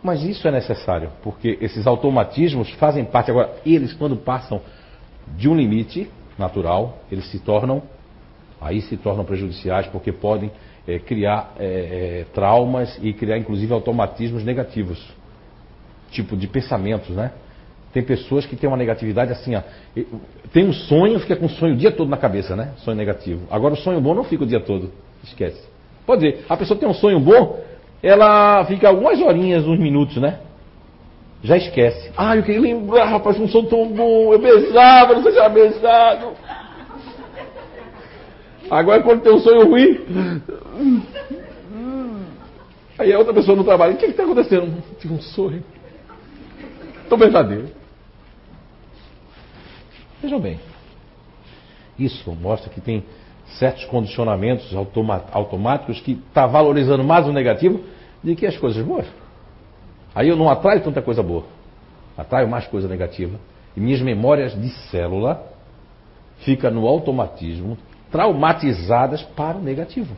Mas isso é necessário, porque esses automatismos fazem parte. Agora, eles, quando passam de um limite natural, eles se tornam, aí se tornam prejudiciais, porque podem é, criar é, é, traumas e criar, inclusive, automatismos negativos. Tipo de pensamentos, né? Tem pessoas que têm uma negatividade assim, ó. Tem um sonho, fica com um sonho o dia todo na cabeça, né? Sonho negativo. Agora o sonho bom não fica o dia todo. Esquece. Pode dizer, a pessoa tem um sonho bom, ela fica algumas horinhas, uns minutos, né? Já esquece. Ah, eu queria lembrar, rapaz, um sonho tão bom, eu beijava, não sei se era beijado. Agora quando tem um sonho ruim. Aí a outra pessoa no trabalho, o que está acontecendo? Tive um sonho. Tão verdadeiro. Vejam bem. Isso mostra que tem certos condicionamentos automáticos que está valorizando mais o negativo do que as coisas boas. Aí eu não atraio tanta coisa boa. Atraio mais coisa negativa. E minhas memórias de célula ficam no automatismo, traumatizadas para o negativo.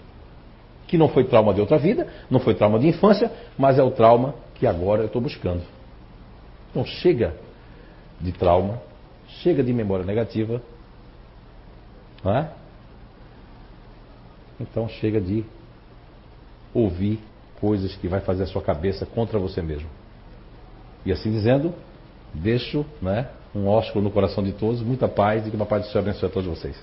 Que não foi trauma de outra vida, não foi trauma de infância, mas é o trauma que agora eu estou buscando. Então chega de trauma, chega de memória negativa, não é? Então chega de ouvir coisas que vai fazer a sua cabeça contra você mesmo. E assim dizendo, deixo né, um ósculo no coração de todos, muita paz e que o Papai do Senhor abençoe a todos vocês.